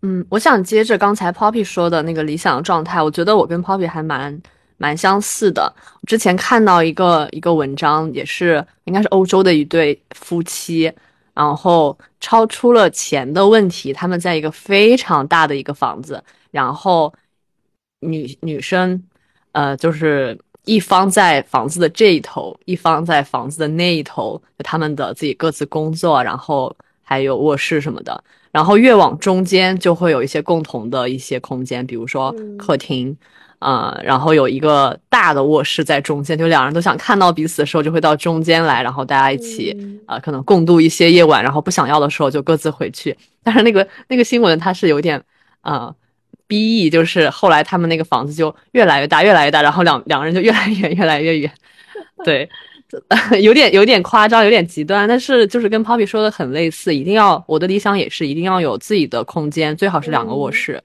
嗯，我想接着刚才 Poppy 说的那个理想状态，我觉得我跟 Poppy 还蛮。蛮相似的。之前看到一个一个文章，也是应该是欧洲的一对夫妻，然后超出了钱的问题，他们在一个非常大的一个房子，然后女女生，呃，就是一方在房子的这一头，一方在房子的那一头，他们的自己各自工作，然后还有卧室什么的，然后越往中间就会有一些共同的一些空间，比如说客厅。啊，然后有一个大的卧室在中间，就两人都想看到彼此的时候，就会到中间来，然后大家一起啊，可能共度一些夜晚，然后不想要的时候就各自回去。但是那个那个新闻它是有点啊，B E，就是后来他们那个房子就越来越大，越来越大，然后两两个人就越来越远，越来越远。[LAUGHS] 对，[LAUGHS] 有点有点夸张，有点极端，但是就是跟 Poppy 说的很类似，一定要我的理想也是一定要有自己的空间，最好是两个卧室。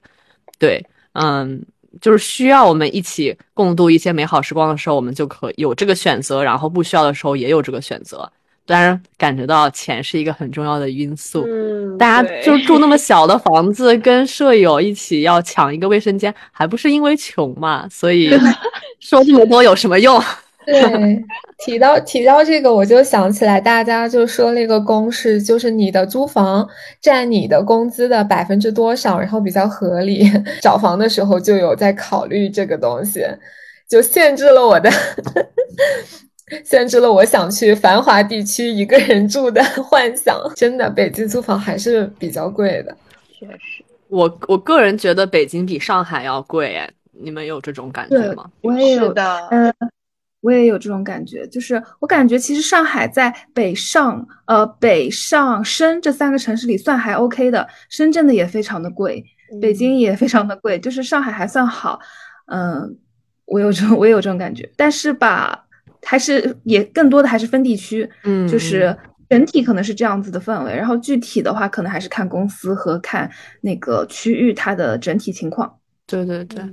对，嗯。就是需要我们一起共度一些美好时光的时候，我们就可有这个选择；然后不需要的时候也有这个选择。当然，感觉到钱是一个很重要的因素。嗯，大家就住那么 [LAUGHS] 小的房子，跟舍友一起要抢一个卫生间，还不是因为穷嘛？所以 [LAUGHS] 说这么多有什么用？对，提到提到这个，我就想起来，大家就说那个公式，就是你的租房占你的工资的百分之多少，然后比较合理。[LAUGHS] 找房的时候就有在考虑这个东西，就限制了我的，[LAUGHS] 限制了我想去繁华地区一个人住的 [LAUGHS] 幻想。真的，北京租房还是比较贵的。确实，我我个人觉得北京比上海要贵，哎，你们有这种感觉吗？我也有的，嗯。我也有这种感觉，就是我感觉其实上海在北上、呃北上深这三个城市里算还 OK 的，深圳的也非常的贵，北京也非常的贵，就是上海还算好。嗯，我有这种我也有这种感觉，但是吧，还是也更多的还是分地区，嗯，就是整体可能是这样子的氛围，然后具体的话可能还是看公司和看那个区域它的整体情况。对对对。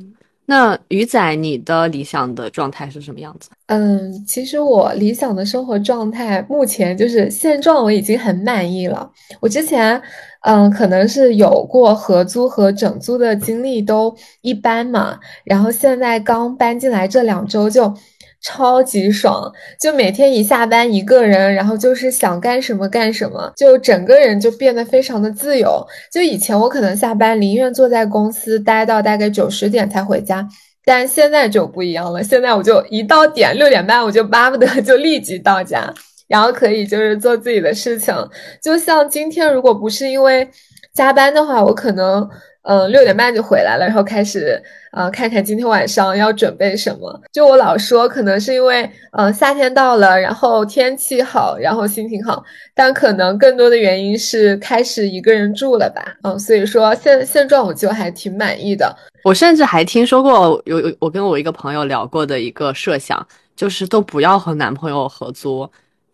那鱼仔，你的理想的状态是什么样子？嗯，其实我理想的生活状态，目前就是现状，我已经很满意了。我之前，嗯，可能是有过合租和整租的经历，都一般嘛。然后现在刚搬进来这两周就。超级爽，就每天一下班一个人，然后就是想干什么干什么，就整个人就变得非常的自由。就以前我可能下班宁愿坐在公司待到大概九十点才回家，但现在就不一样了。现在我就一到点六点半，我就巴不得就立即到家，然后可以就是做自己的事情。就像今天，如果不是因为加班的话，我可能嗯，六点半就回来了，然后开始呃看看今天晚上要准备什么。就我老说，可能是因为呃夏天到了，然后天气好，然后心情好，但可能更多的原因是开始一个人住了吧。嗯，所以说现现状我就还挺满意的。我甚至还听说过有有我跟我一个朋友聊过的一个设想，就是都不要和男朋友合租。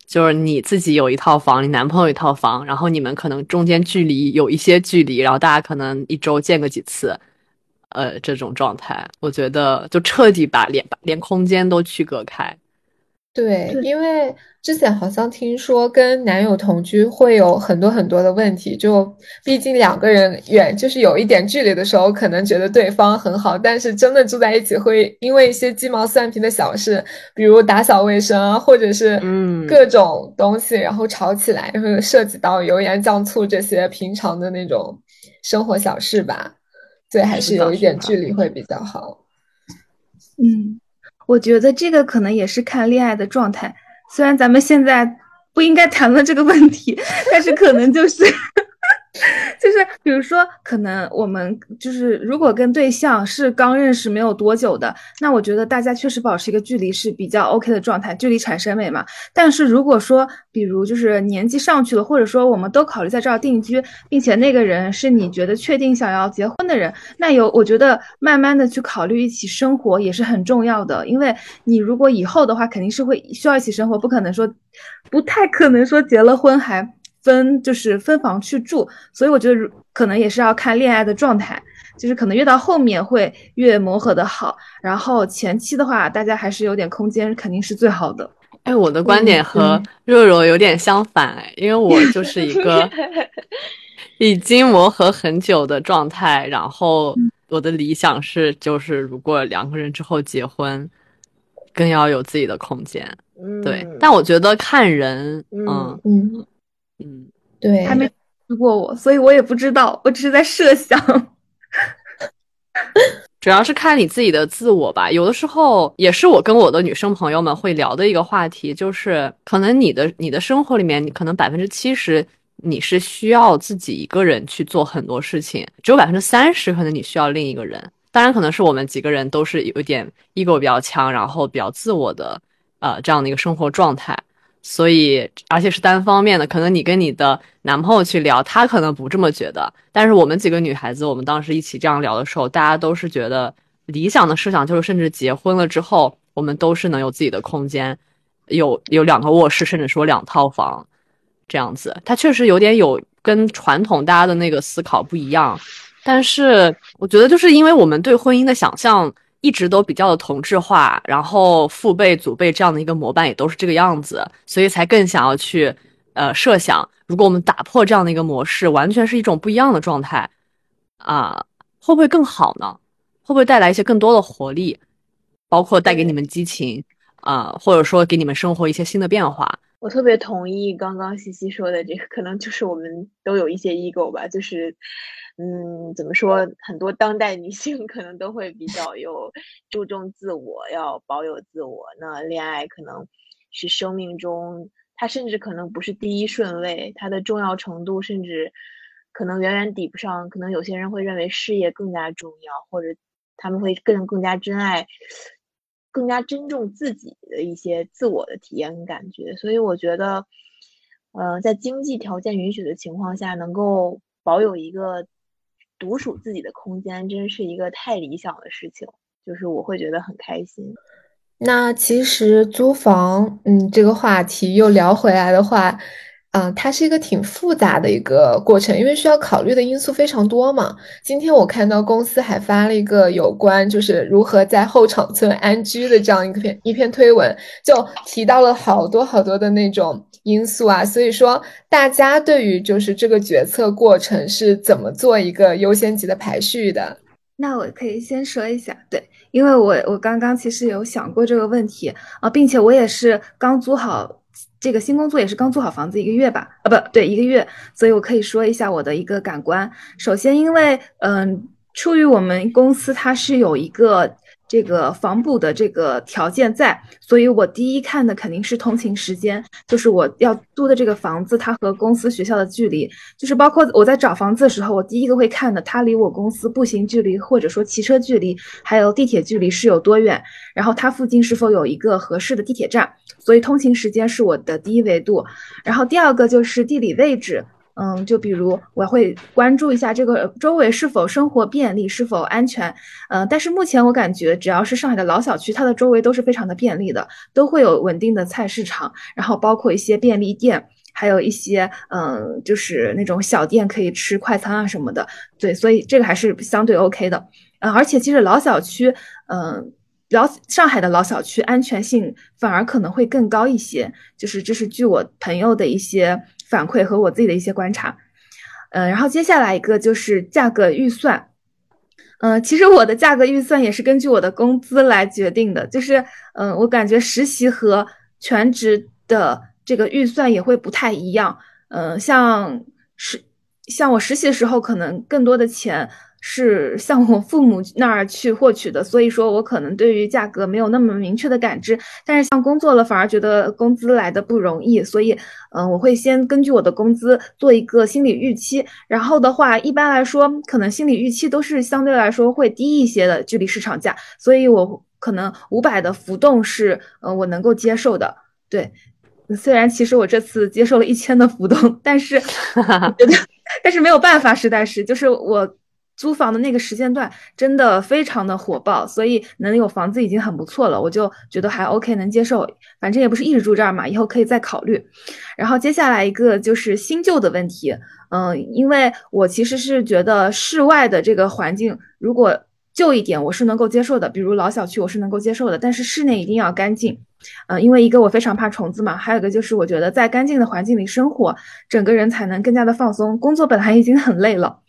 就是你自己有一套房，你男朋友一套房，然后你们可能中间距离有一些距离，然后大家可能一周见个几次，呃，这种状态，我觉得就彻底把连连空间都区隔开。对，因为之前好像听说跟男友同居会有很多很多的问题，就毕竟两个人远，就是有一点距离的时候，可能觉得对方很好，但是真的住在一起，会因为一些鸡毛蒜皮的小事，比如打扫卫生啊，或者是嗯各种东西，然后吵起来，然后涉及到油盐酱醋这些平常的那种生活小事吧，所以，还是有一点距离会比较好。嗯。我觉得这个可能也是看恋爱的状态，虽然咱们现在不应该谈论这个问题，但是可能就是。[LAUGHS] 就是比如说，可能我们就是如果跟对象是刚认识没有多久的，那我觉得大家确实保持一个距离是比较 OK 的状态，距离产生美嘛。但是如果说，比如就是年纪上去了，或者说我们都考虑在这儿定居，并且那个人是你觉得确定想要结婚的人，那有我觉得慢慢的去考虑一起生活也是很重要的，因为你如果以后的话肯定是会需要一起生活，不可能说，不太可能说结了婚还。分就是分房去住，所以我觉得可能也是要看恋爱的状态，就是可能越到后面会越磨合的好，然后前期的话，大家还是有点空间，肯定是最好的。哎，我的观点和若若有点相反，哎，因为我就 [LAUGHS] 是一个 [LAUGHS] 已经磨合很久的状态，然后我的理想是，就是如果两个人之后结婚，更要有自己的空间。对，但我觉得看人，嗯嗯。嗯，对，还没遇过我，所以我也不知道，我只是在设想。[LAUGHS] 主要是看你自己的自我吧，有的时候也是我跟我的女生朋友们会聊的一个话题，就是可能你的你的生活里面，你可能百分之七十你是需要自己一个人去做很多事情，只有百分之三十可能你需要另一个人。当然，可能是我们几个人都是有一点 ego 比较强，然后比较自我的呃这样的一个生活状态。所以，而且是单方面的，可能你跟你的男朋友去聊，他可能不这么觉得。但是我们几个女孩子，我们当时一起这样聊的时候，大家都是觉得理想的设想就是，甚至结婚了之后，我们都是能有自己的空间，有有两个卧室，甚至说两套房这样子。它确实有点有跟传统大家的那个思考不一样，但是我觉得就是因为我们对婚姻的想象。一直都比较的同质化，然后父辈、祖辈这样的一个模板也都是这个样子，所以才更想要去，呃，设想，如果我们打破这样的一个模式，完全是一种不一样的状态，啊，会不会更好呢？会不会带来一些更多的活力，包括带给你们激情，啊，或者说给你们生活一些新的变化？我特别同意刚刚西西说的这个，可能就是我们都有一些 ego 吧，就是。嗯，怎么说？很多当代女性可能都会比较有注重自我，要保有自我。那恋爱可能是生命中，它甚至可能不是第一顺位，它的重要程度甚至可能远远抵不上。可能有些人会认为事业更加重要，或者他们会更更加珍爱、更加珍重自己的一些自我的体验跟感觉。所以我觉得，呃，在经济条件允许的情况下，能够保有一个。独属自己的空间真是一个太理想的事情，就是我会觉得很开心。那其实租房，嗯，这个话题又聊回来的话，嗯，它是一个挺复杂的一个过程，因为需要考虑的因素非常多嘛。今天我看到公司还发了一个有关就是如何在后场村安居的这样一篇一篇推文，就提到了好多好多的那种。因素啊，所以说大家对于就是这个决策过程是怎么做一个优先级的排序的？那我可以先说一下，对，因为我我刚刚其实有想过这个问题啊，并且我也是刚租好这个新工作，也是刚租好房子一个月吧，啊，不对，一个月，所以我可以说一下我的一个感官。首先，因为嗯，出于我们公司它是有一个这个房补的这个条件在，所以我第一看的肯定是通勤时间，就是我要租的这个房子，它和公司学校的距离，就是包括我在找房子的时候，我第一个会看的，它离我公司步行距离或者说骑车距离，还有地铁距离是有多远，然后它附近是否有一个合适的地铁站，所以通勤时间是我的第一维度，然后第二个就是地理位置。嗯，就比如我会关注一下这个周围是否生活便利，是否安全。嗯，但是目前我感觉，只要是上海的老小区，它的周围都是非常的便利的，都会有稳定的菜市场，然后包括一些便利店，还有一些嗯，就是那种小店可以吃快餐啊什么的。对，所以这个还是相对 OK 的。嗯，而且其实老小区，嗯，老上海的老小区安全性反而可能会更高一些。就是这是据我朋友的一些。反馈和我自己的一些观察，嗯，然后接下来一个就是价格预算，嗯，其实我的价格预算也是根据我的工资来决定的，就是，嗯，我感觉实习和全职的这个预算也会不太一样，嗯，像实像我实习的时候，可能更多的钱。是向我父母那儿去获取的，所以说我可能对于价格没有那么明确的感知。但是像工作了，反而觉得工资来的不容易，所以，嗯，我会先根据我的工资做一个心理预期。然后的话，一般来说，可能心理预期都是相对来说会低一些的，距离市场价。所以我可能五百的浮动是，呃，我能够接受的。对，虽然其实我这次接受了一千的浮动，但是觉得，[LAUGHS] 但是没有办法，实在是就是我。租房的那个时间段真的非常的火爆，所以能有房子已经很不错了，我就觉得还 OK 能接受，反正也不是一直住这儿嘛，以后可以再考虑。然后接下来一个就是新旧的问题，嗯，因为我其实是觉得室外的这个环境如果旧一点我是能够接受的，比如老小区我是能够接受的，但是室内一定要干净，嗯，因为一个我非常怕虫子嘛，还有一个就是我觉得在干净的环境里生活，整个人才能更加的放松，工作本来已经很累了。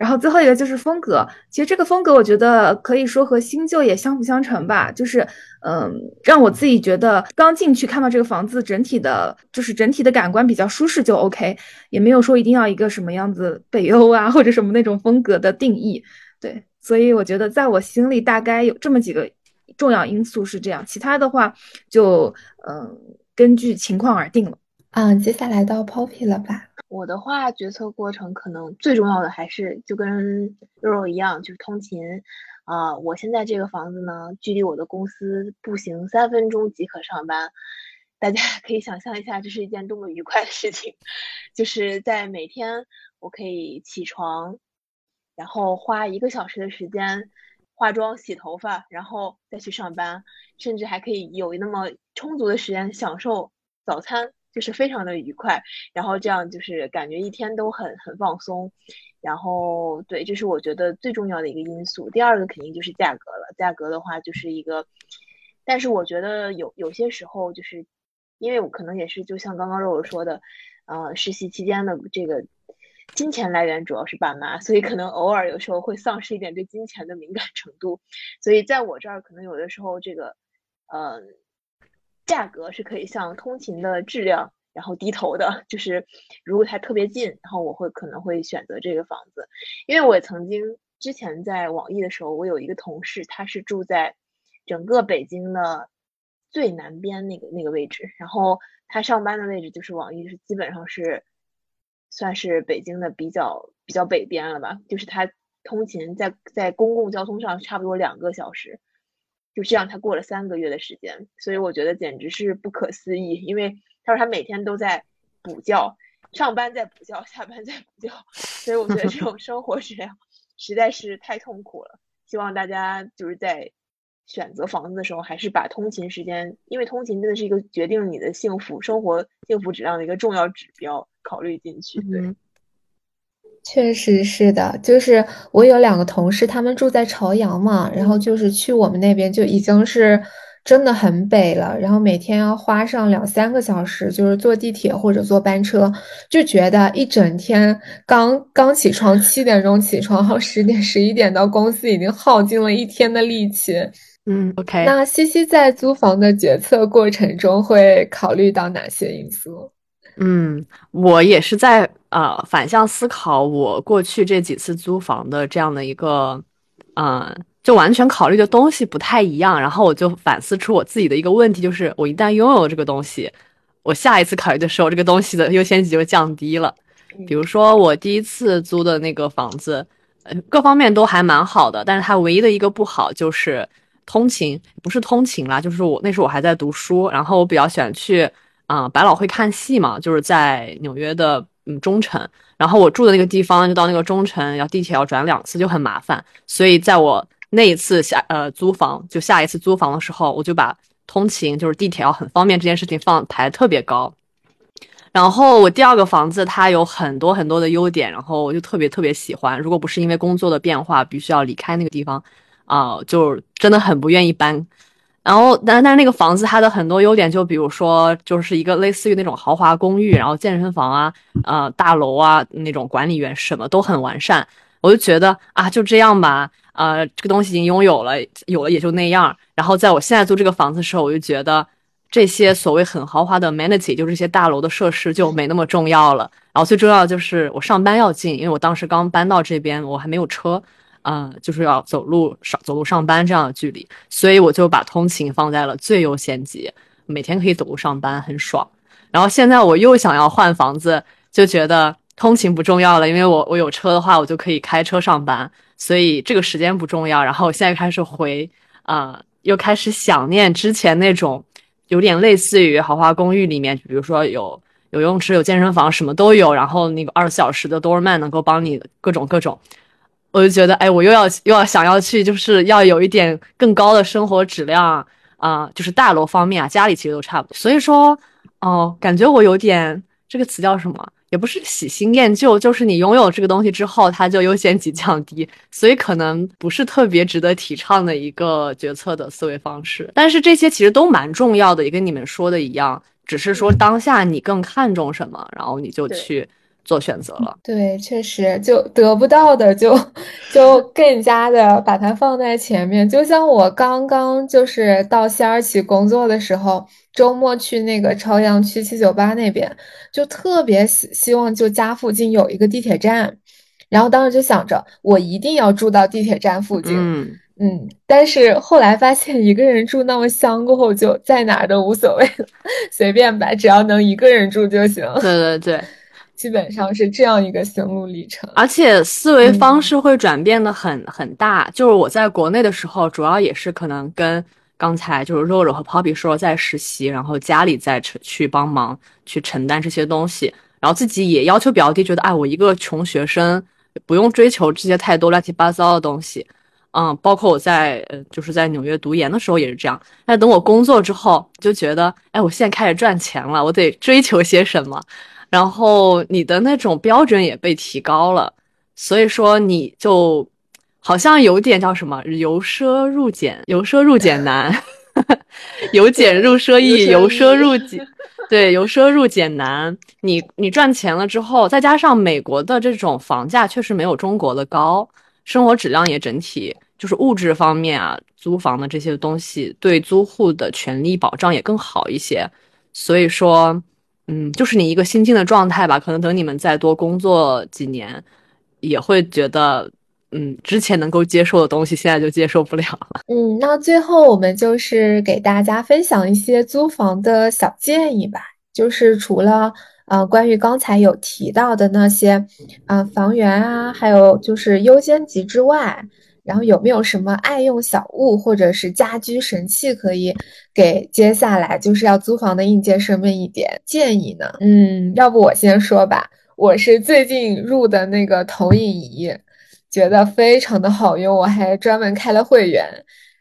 然后最后一个就是风格，其实这个风格我觉得可以说和新旧也相辅相成吧，就是嗯，让我自己觉得刚进去看到这个房子整体的，就是整体的感官比较舒适就 OK，也没有说一定要一个什么样子北欧啊或者什么那种风格的定义，对，所以我觉得在我心里大概有这么几个重要因素是这样，其他的话就嗯根据情况而定了。嗯，接下来到 Poppy 了吧？我的话，决策过程可能最重要的还是就跟肉肉一样，就是通勤。啊，我现在这个房子呢，距离我的公司步行三分钟即可上班。大家 [LAUGHS] 可以想象一下，这是一件多么愉快的事情，就是在每天我可以起床，然后花一个小时的时间化妆、洗头发，然后再去上班，甚至还可以有那么充足的时间享受早餐。就是非常的愉快，然后这样就是感觉一天都很很放松，然后对，这是我觉得最重要的一个因素。第二个肯定就是价格了，价格的话就是一个，但是我觉得有有些时候就是，因为我可能也是就像刚刚肉肉说的，呃，实习期间的这个金钱来源主要是爸妈，所以可能偶尔有时候会丧失一点对金钱的敏感程度，所以在我这儿可能有的时候这个，嗯。价格是可以向通勤的质量然后低头的，就是如果它特别近，然后我会可能会选择这个房子，因为我曾经之前在网易的时候，我有一个同事，他是住在整个北京的最南边那个那个位置，然后他上班的位置就是网易是基本上是算是北京的比较比较北边了吧，就是他通勤在在公共交通上差不多两个小时。就这样，他过了三个月的时间，所以我觉得简直是不可思议。因为他说他每天都在补觉，上班在补觉，下班在补觉，所以我觉得这种 [LAUGHS] 生活质量实在是太痛苦了。希望大家就是在选择房子的时候，还是把通勤时间，因为通勤真的是一个决定你的幸福生活幸福质量的一个重要指标，考虑进去。对。确实是的，就是我有两个同事，他们住在朝阳嘛，然后就是去我们那边就已经是真的很北了，然后每天要花上两三个小时，就是坐地铁或者坐班车，就觉得一整天刚刚起床七点钟起床，然后十点十一点到公司，已经耗尽了一天的力气。嗯，OK。那西西在租房的决策过程中会考虑到哪些因素？嗯，我也是在呃反向思考我过去这几次租房的这样的一个，嗯，就完全考虑的东西不太一样。然后我就反思出我自己的一个问题，就是我一旦拥有这个东西，我下一次考虑的时候，这个东西的优先级就降低了。比如说我第一次租的那个房子，呃，各方面都还蛮好的，但是它唯一的一个不好就是通勤，不是通勤啦，就是我那时候我还在读书，然后我比较喜欢去啊百老汇看戏嘛，就是在纽约的嗯中城，然后我住的那个地方就到那个中城要地铁要转两次就很麻烦，所以在我那一次下呃租房就下一次租房的时候，我就把通勤就是地铁要很方便这件事情放排特别高。然后我第二个房子它有很多很多的优点，然后我就特别特别喜欢。如果不是因为工作的变化，必须要离开那个地方，啊，就真的很不愿意搬。然后，但但是那个房子它的很多优点，就比如说，就是一个类似于那种豪华公寓，然后健身房啊，呃，大楼啊，那种管理员什么都很完善。我就觉得啊，就这样吧，呃，这个东西已经拥有了，有了也就那样。然后在我现在租这个房子的时候，我就觉得。这些所谓很豪华的 amenity，就这些大楼的设施就没那么重要了。然后最重要的就是我上班要近，因为我当时刚搬到这边，我还没有车，嗯，就是要走路上走路上班这样的距离，所以我就把通勤放在了最优先级，每天可以走路上班，很爽。然后现在我又想要换房子，就觉得通勤不重要了，因为我我有车的话，我就可以开车上班，所以这个时间不重要。然后我现在开始回，啊，又开始想念之前那种。有点类似于豪华公寓里面，比如说有有游泳池、有健身房，什么都有。然后那个二十四小时的 doorman 能够帮你各种各种，我就觉得，哎，我又要又要想要去，就是要有一点更高的生活质量啊，就是大楼方面啊，家里其实都差不多。所以说，哦，感觉我有点这个词叫什么？也不是喜新厌旧，就是你拥有这个东西之后，它就优先级降低，所以可能不是特别值得提倡的一个决策的思维方式。但是这些其实都蛮重要的，也跟你们说的一样，只是说当下你更看重什么，然后你就去做选择了。对，确实就得不到的就就更加的把它放在前面。就像我刚刚就是到西二旗工作的时候。周末去那个朝阳区七九八那边，就特别希希望就家附近有一个地铁站，然后当时就想着我一定要住到地铁站附近。嗯嗯，但是后来发现一个人住那么香，过后就在哪儿都无所谓了，[LAUGHS] 随便吧，只要能一个人住就行。对对对，基本上是这样一个心路历程。而且思维方式会转变的很很大，就是我在国内的时候，主要也是可能跟。刚才就是肉肉和 Poppy 说在实习，然后家里在去帮忙去承担这些东西，然后自己也要求比较低，觉得哎，我一个穷学生不用追求这些太多乱七八糟的东西，嗯，包括我在呃就是在纽约读研的时候也是这样。但等我工作之后，就觉得哎，我现在开始赚钱了，我得追求些什么，然后你的那种标准也被提高了，所以说你就。好像有点叫什么由奢入俭，由奢入俭难，[LAUGHS] 由俭入奢易，由奢入俭，对，由奢入俭难。你你赚钱了之后，再加上美国的这种房价确实没有中国的高，生活质量也整体就是物质方面啊，租房的这些东西对租户的权利保障也更好一些。所以说，嗯，就是你一个新进的状态吧，可能等你们再多工作几年，也会觉得。嗯，之前能够接受的东西，现在就接受不了了。嗯，那最后我们就是给大家分享一些租房的小建议吧。就是除了呃，关于刚才有提到的那些，啊，房源啊，还有就是优先级之外，然后有没有什么爱用小物或者是家居神器可以给接下来就是要租房的应届生们一点建议呢？嗯，要不我先说吧，我是最近入的那个投影仪。觉得非常的好用，我还专门开了会员，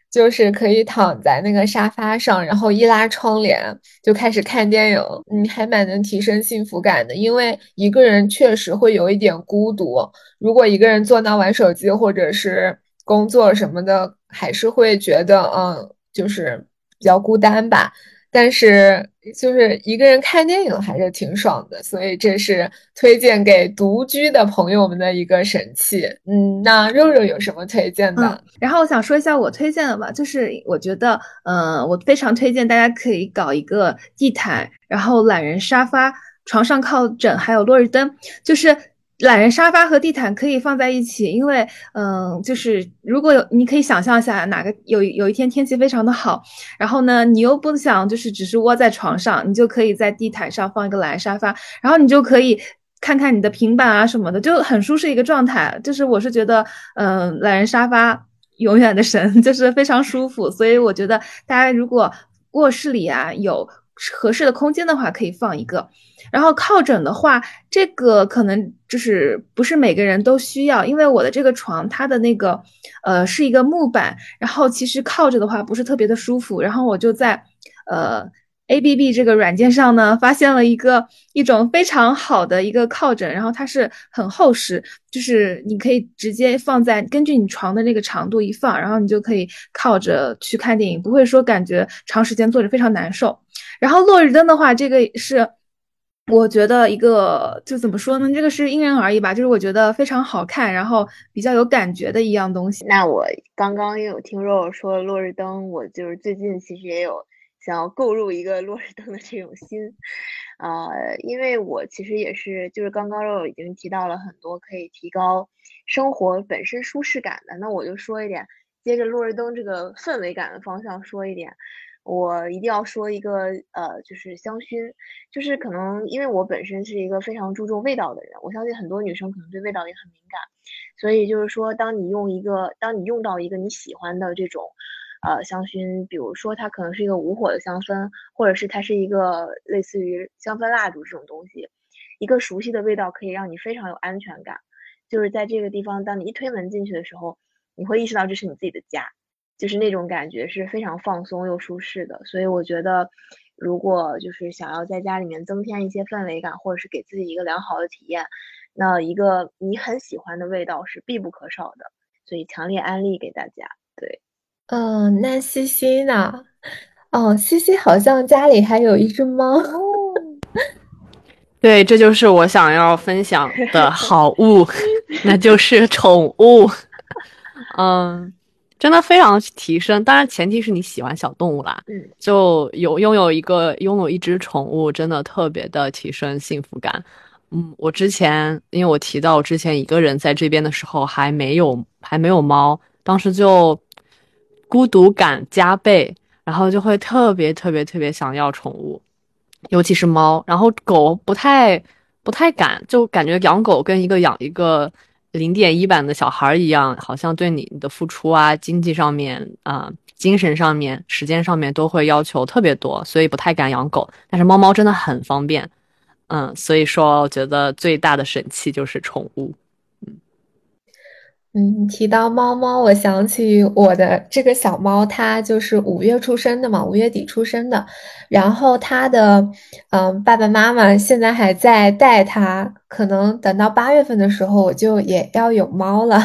就是可以躺在那个沙发上，然后一拉窗帘就开始看电影，嗯，还蛮能提升幸福感的。因为一个人确实会有一点孤独，如果一个人坐那玩手机或者是工作什么的，还是会觉得嗯，就是比较孤单吧。但是就是一个人看电影还是挺爽的，所以这是推荐给独居的朋友们的一个神器。嗯，那肉肉有什么推荐的？然后我想说一下我推荐的吧，就是我觉得，嗯，我非常推荐大家可以搞一个地毯，然后懒人沙发、床上靠枕，还有落日灯，就是。懒人沙发和地毯可以放在一起，因为，嗯，就是如果有，你可以想象一下，哪个有有一天天气非常的好，然后呢，你又不想就是只是窝在床上，你就可以在地毯上放一个懒人沙发，然后你就可以看看你的平板啊什么的，就很舒适一个状态。就是我是觉得，嗯，懒人沙发永远的神，[LAUGHS] 就是非常舒服，所以我觉得大家如果卧室里啊有合适的空间的话，可以放一个。然后靠枕的话，这个可能就是不是每个人都需要，因为我的这个床它的那个，呃，是一个木板，然后其实靠着的话不是特别的舒服。然后我就在，呃，A B B 这个软件上呢，发现了一个一种非常好的一个靠枕，然后它是很厚实，就是你可以直接放在根据你床的那个长度一放，然后你就可以靠着去看电影，不会说感觉长时间坐着非常难受。然后落日灯的话，这个是。我觉得一个就怎么说呢？这个是因人而异吧。就是我觉得非常好看，然后比较有感觉的一样东西。那我刚刚也有听肉肉说落日灯，我就是最近其实也有想要购入一个落日灯的这种心，呃，因为我其实也是就是刚刚肉已经提到了很多可以提高生活本身舒适感的，那我就说一点，接着落日灯这个氛围感的方向说一点。我一定要说一个，呃，就是香薰，就是可能因为我本身是一个非常注重味道的人，我相信很多女生可能对味道也很敏感，所以就是说，当你用一个，当你用到一个你喜欢的这种，呃，香薰，比如说它可能是一个无火的香氛，或者是它是一个类似于香氛蜡烛这种东西，一个熟悉的味道可以让你非常有安全感，就是在这个地方，当你一推门进去的时候，你会意识到这是你自己的家。就是那种感觉是非常放松又舒适的，所以我觉得，如果就是想要在家里面增添一些氛围感，或者是给自己一个良好的体验，那一个你很喜欢的味道是必不可少的，所以强烈安利给大家。对，嗯，那西西呢？哦，西西好像家里还有一只猫。[LAUGHS] 对，这就是我想要分享的好物，[LAUGHS] 那就是宠物。[LAUGHS] 嗯。真的非常提升，当然前提是你喜欢小动物啦。嗯，就有拥有一个拥有一只宠物，真的特别的提升幸福感。嗯，我之前因为我提到我之前一个人在这边的时候还没有还没有猫，当时就孤独感加倍，然后就会特别特别特别想要宠物，尤其是猫。然后狗不太不太敢，就感觉养狗跟一个养一个。零点一版的小孩一样，好像对你的付出啊，经济上面啊，精神上面、时间上面都会要求特别多，所以不太敢养狗。但是猫猫真的很方便，嗯，所以说我觉得最大的神器就是宠物。嗯，提到猫猫，我想起我的这个小猫，它就是五月出生的嘛，五月底出生的。然后它的，嗯，爸爸妈妈现在还在带它，可能等到八月份的时候，我就也要有猫了。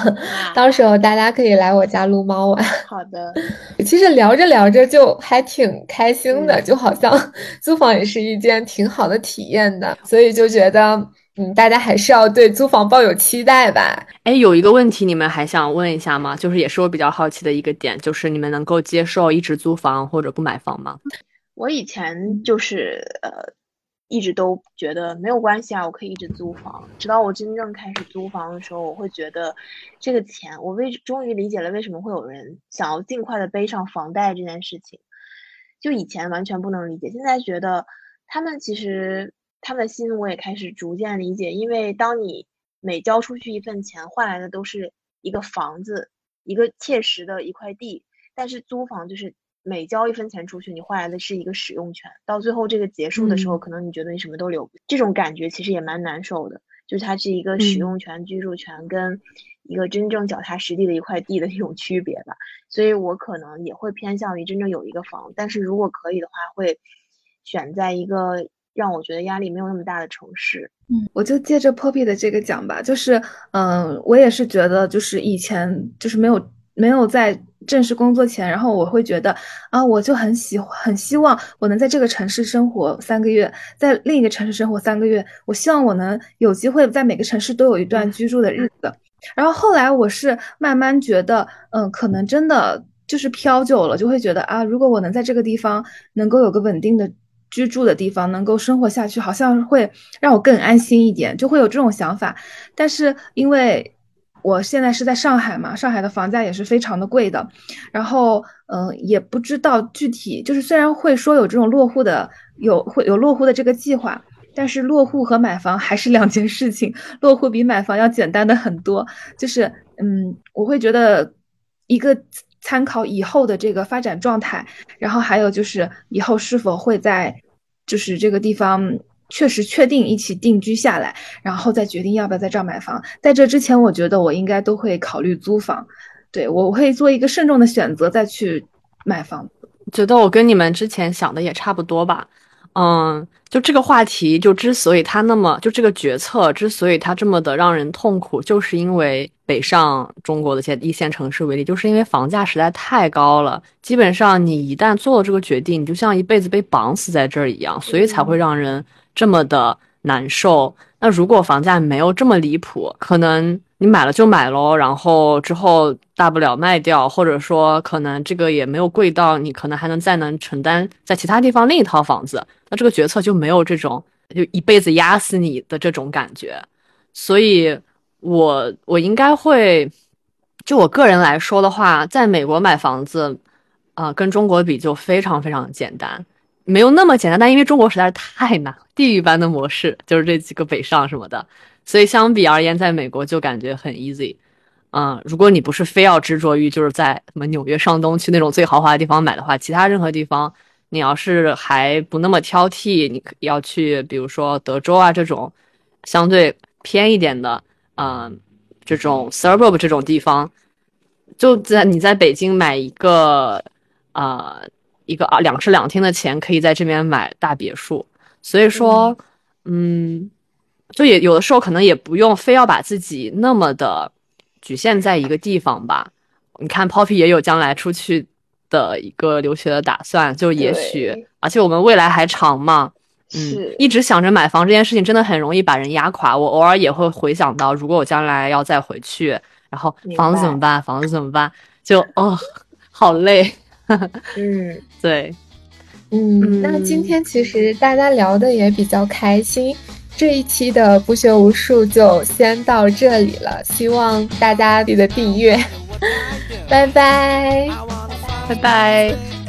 到时候大家可以来我家撸猫玩。好的。[LAUGHS] 其实聊着聊着就还挺开心的，就好像 [LAUGHS] 租房也是一件挺好的体验的，所以就觉得。嗯，大家还是要对租房抱有期待吧。哎，有一个问题，你们还想问一下吗？就是也是我比较好奇的一个点，就是你们能够接受一直租房或者不买房吗？我以前就是呃，一直都觉得没有关系啊，我可以一直租房。直到我真正开始租房的时候，我会觉得这个钱，我为终于理解了为什么会有人想要尽快的背上房贷这件事情。就以前完全不能理解，现在觉得他们其实。他们的心我也开始逐渐理解，因为当你每交出去一份钱，换来的都是一个房子，一个切实的一块地。但是租房就是每交一分钱出去，你换来的是一个使用权。到最后这个结束的时候，可能你觉得你什么都留不，这种感觉其实也蛮难受的。就是它是一个使用权、居住权跟一个真正脚踏实地的一块地的一种区别吧。所以我可能也会偏向于真正有一个房，但是如果可以的话，会选在一个。让我觉得压力没有那么大的城市，嗯，我就借着 Poppy 的这个讲吧，就是，嗯，我也是觉得，就是以前就是没有没有在正式工作前，然后我会觉得啊，我就很喜很希望我能在这个城市生活三个月，在另一个城市生活三个月，我希望我能有机会在每个城市都有一段居住的日子。然后后来我是慢慢觉得，嗯，可能真的就是飘久了，就会觉得啊，如果我能在这个地方能够有个稳定的。居住的地方，能够生活下去，好像会让我更安心一点，就会有这种想法。但是因为我现在是在上海嘛，上海的房价也是非常的贵的，然后嗯，也不知道具体，就是虽然会说有这种落户的，有会有落户的这个计划，但是落户和买房还是两件事情，落户比买房要简单的很多。就是嗯，我会觉得一个。参考以后的这个发展状态，然后还有就是以后是否会在，就是这个地方确实确定一起定居下来，然后再决定要不要在这儿买房。在这之前，我觉得我应该都会考虑租房，对我会做一个慎重的选择再去买房。觉得我跟你们之前想的也差不多吧。嗯，就这个话题，就之所以它那么，就这个决策之所以它这么的让人痛苦，就是因为北上中国的一些一线城市为例，就是因为房价实在太高了。基本上你一旦做了这个决定，你就像一辈子被绑死在这儿一样，所以才会让人这么的难受。那如果房价没有这么离谱，可能。你买了就买喽，然后之后大不了卖掉，或者说可能这个也没有贵到你可能还能再能承担在其他地方另一套房子，那这个决策就没有这种就一辈子压死你的这种感觉。所以，我我应该会，就我个人来说的话，在美国买房子，啊，跟中国比就非常非常简单，没有那么简单，但因为中国实在是太难，地狱般的模式，就是这几个北上什么的。所以相比而言，在美国就感觉很 easy，嗯，如果你不是非要执着于就是在什么纽约上东区那种最豪华的地方买的话，其他任何地方，你要是还不那么挑剔，你要去比如说德州啊这种相对偏一点的，嗯，这种 suburb 这种地方，就在你在北京买一个，呃，一个啊两室两厅的钱，可以在这边买大别墅，所以说，嗯。就也有的时候可能也不用非要把自己那么的局限在一个地方吧。你看，Poppy 也有将来出去的一个留学的打算，就也许，而且我们未来还长嘛。嗯，一直想着买房这件事情，真的很容易把人压垮。我偶尔也会回想到，如果我将来要再回去，然后房子怎么办？房子怎么办？就哦，好累。嗯，[LAUGHS] 对，嗯，那今天其实大家聊的也比较开心。这一期的不学无术就先到这里了，希望大家记得订阅，[LAUGHS] 拜拜，拜拜。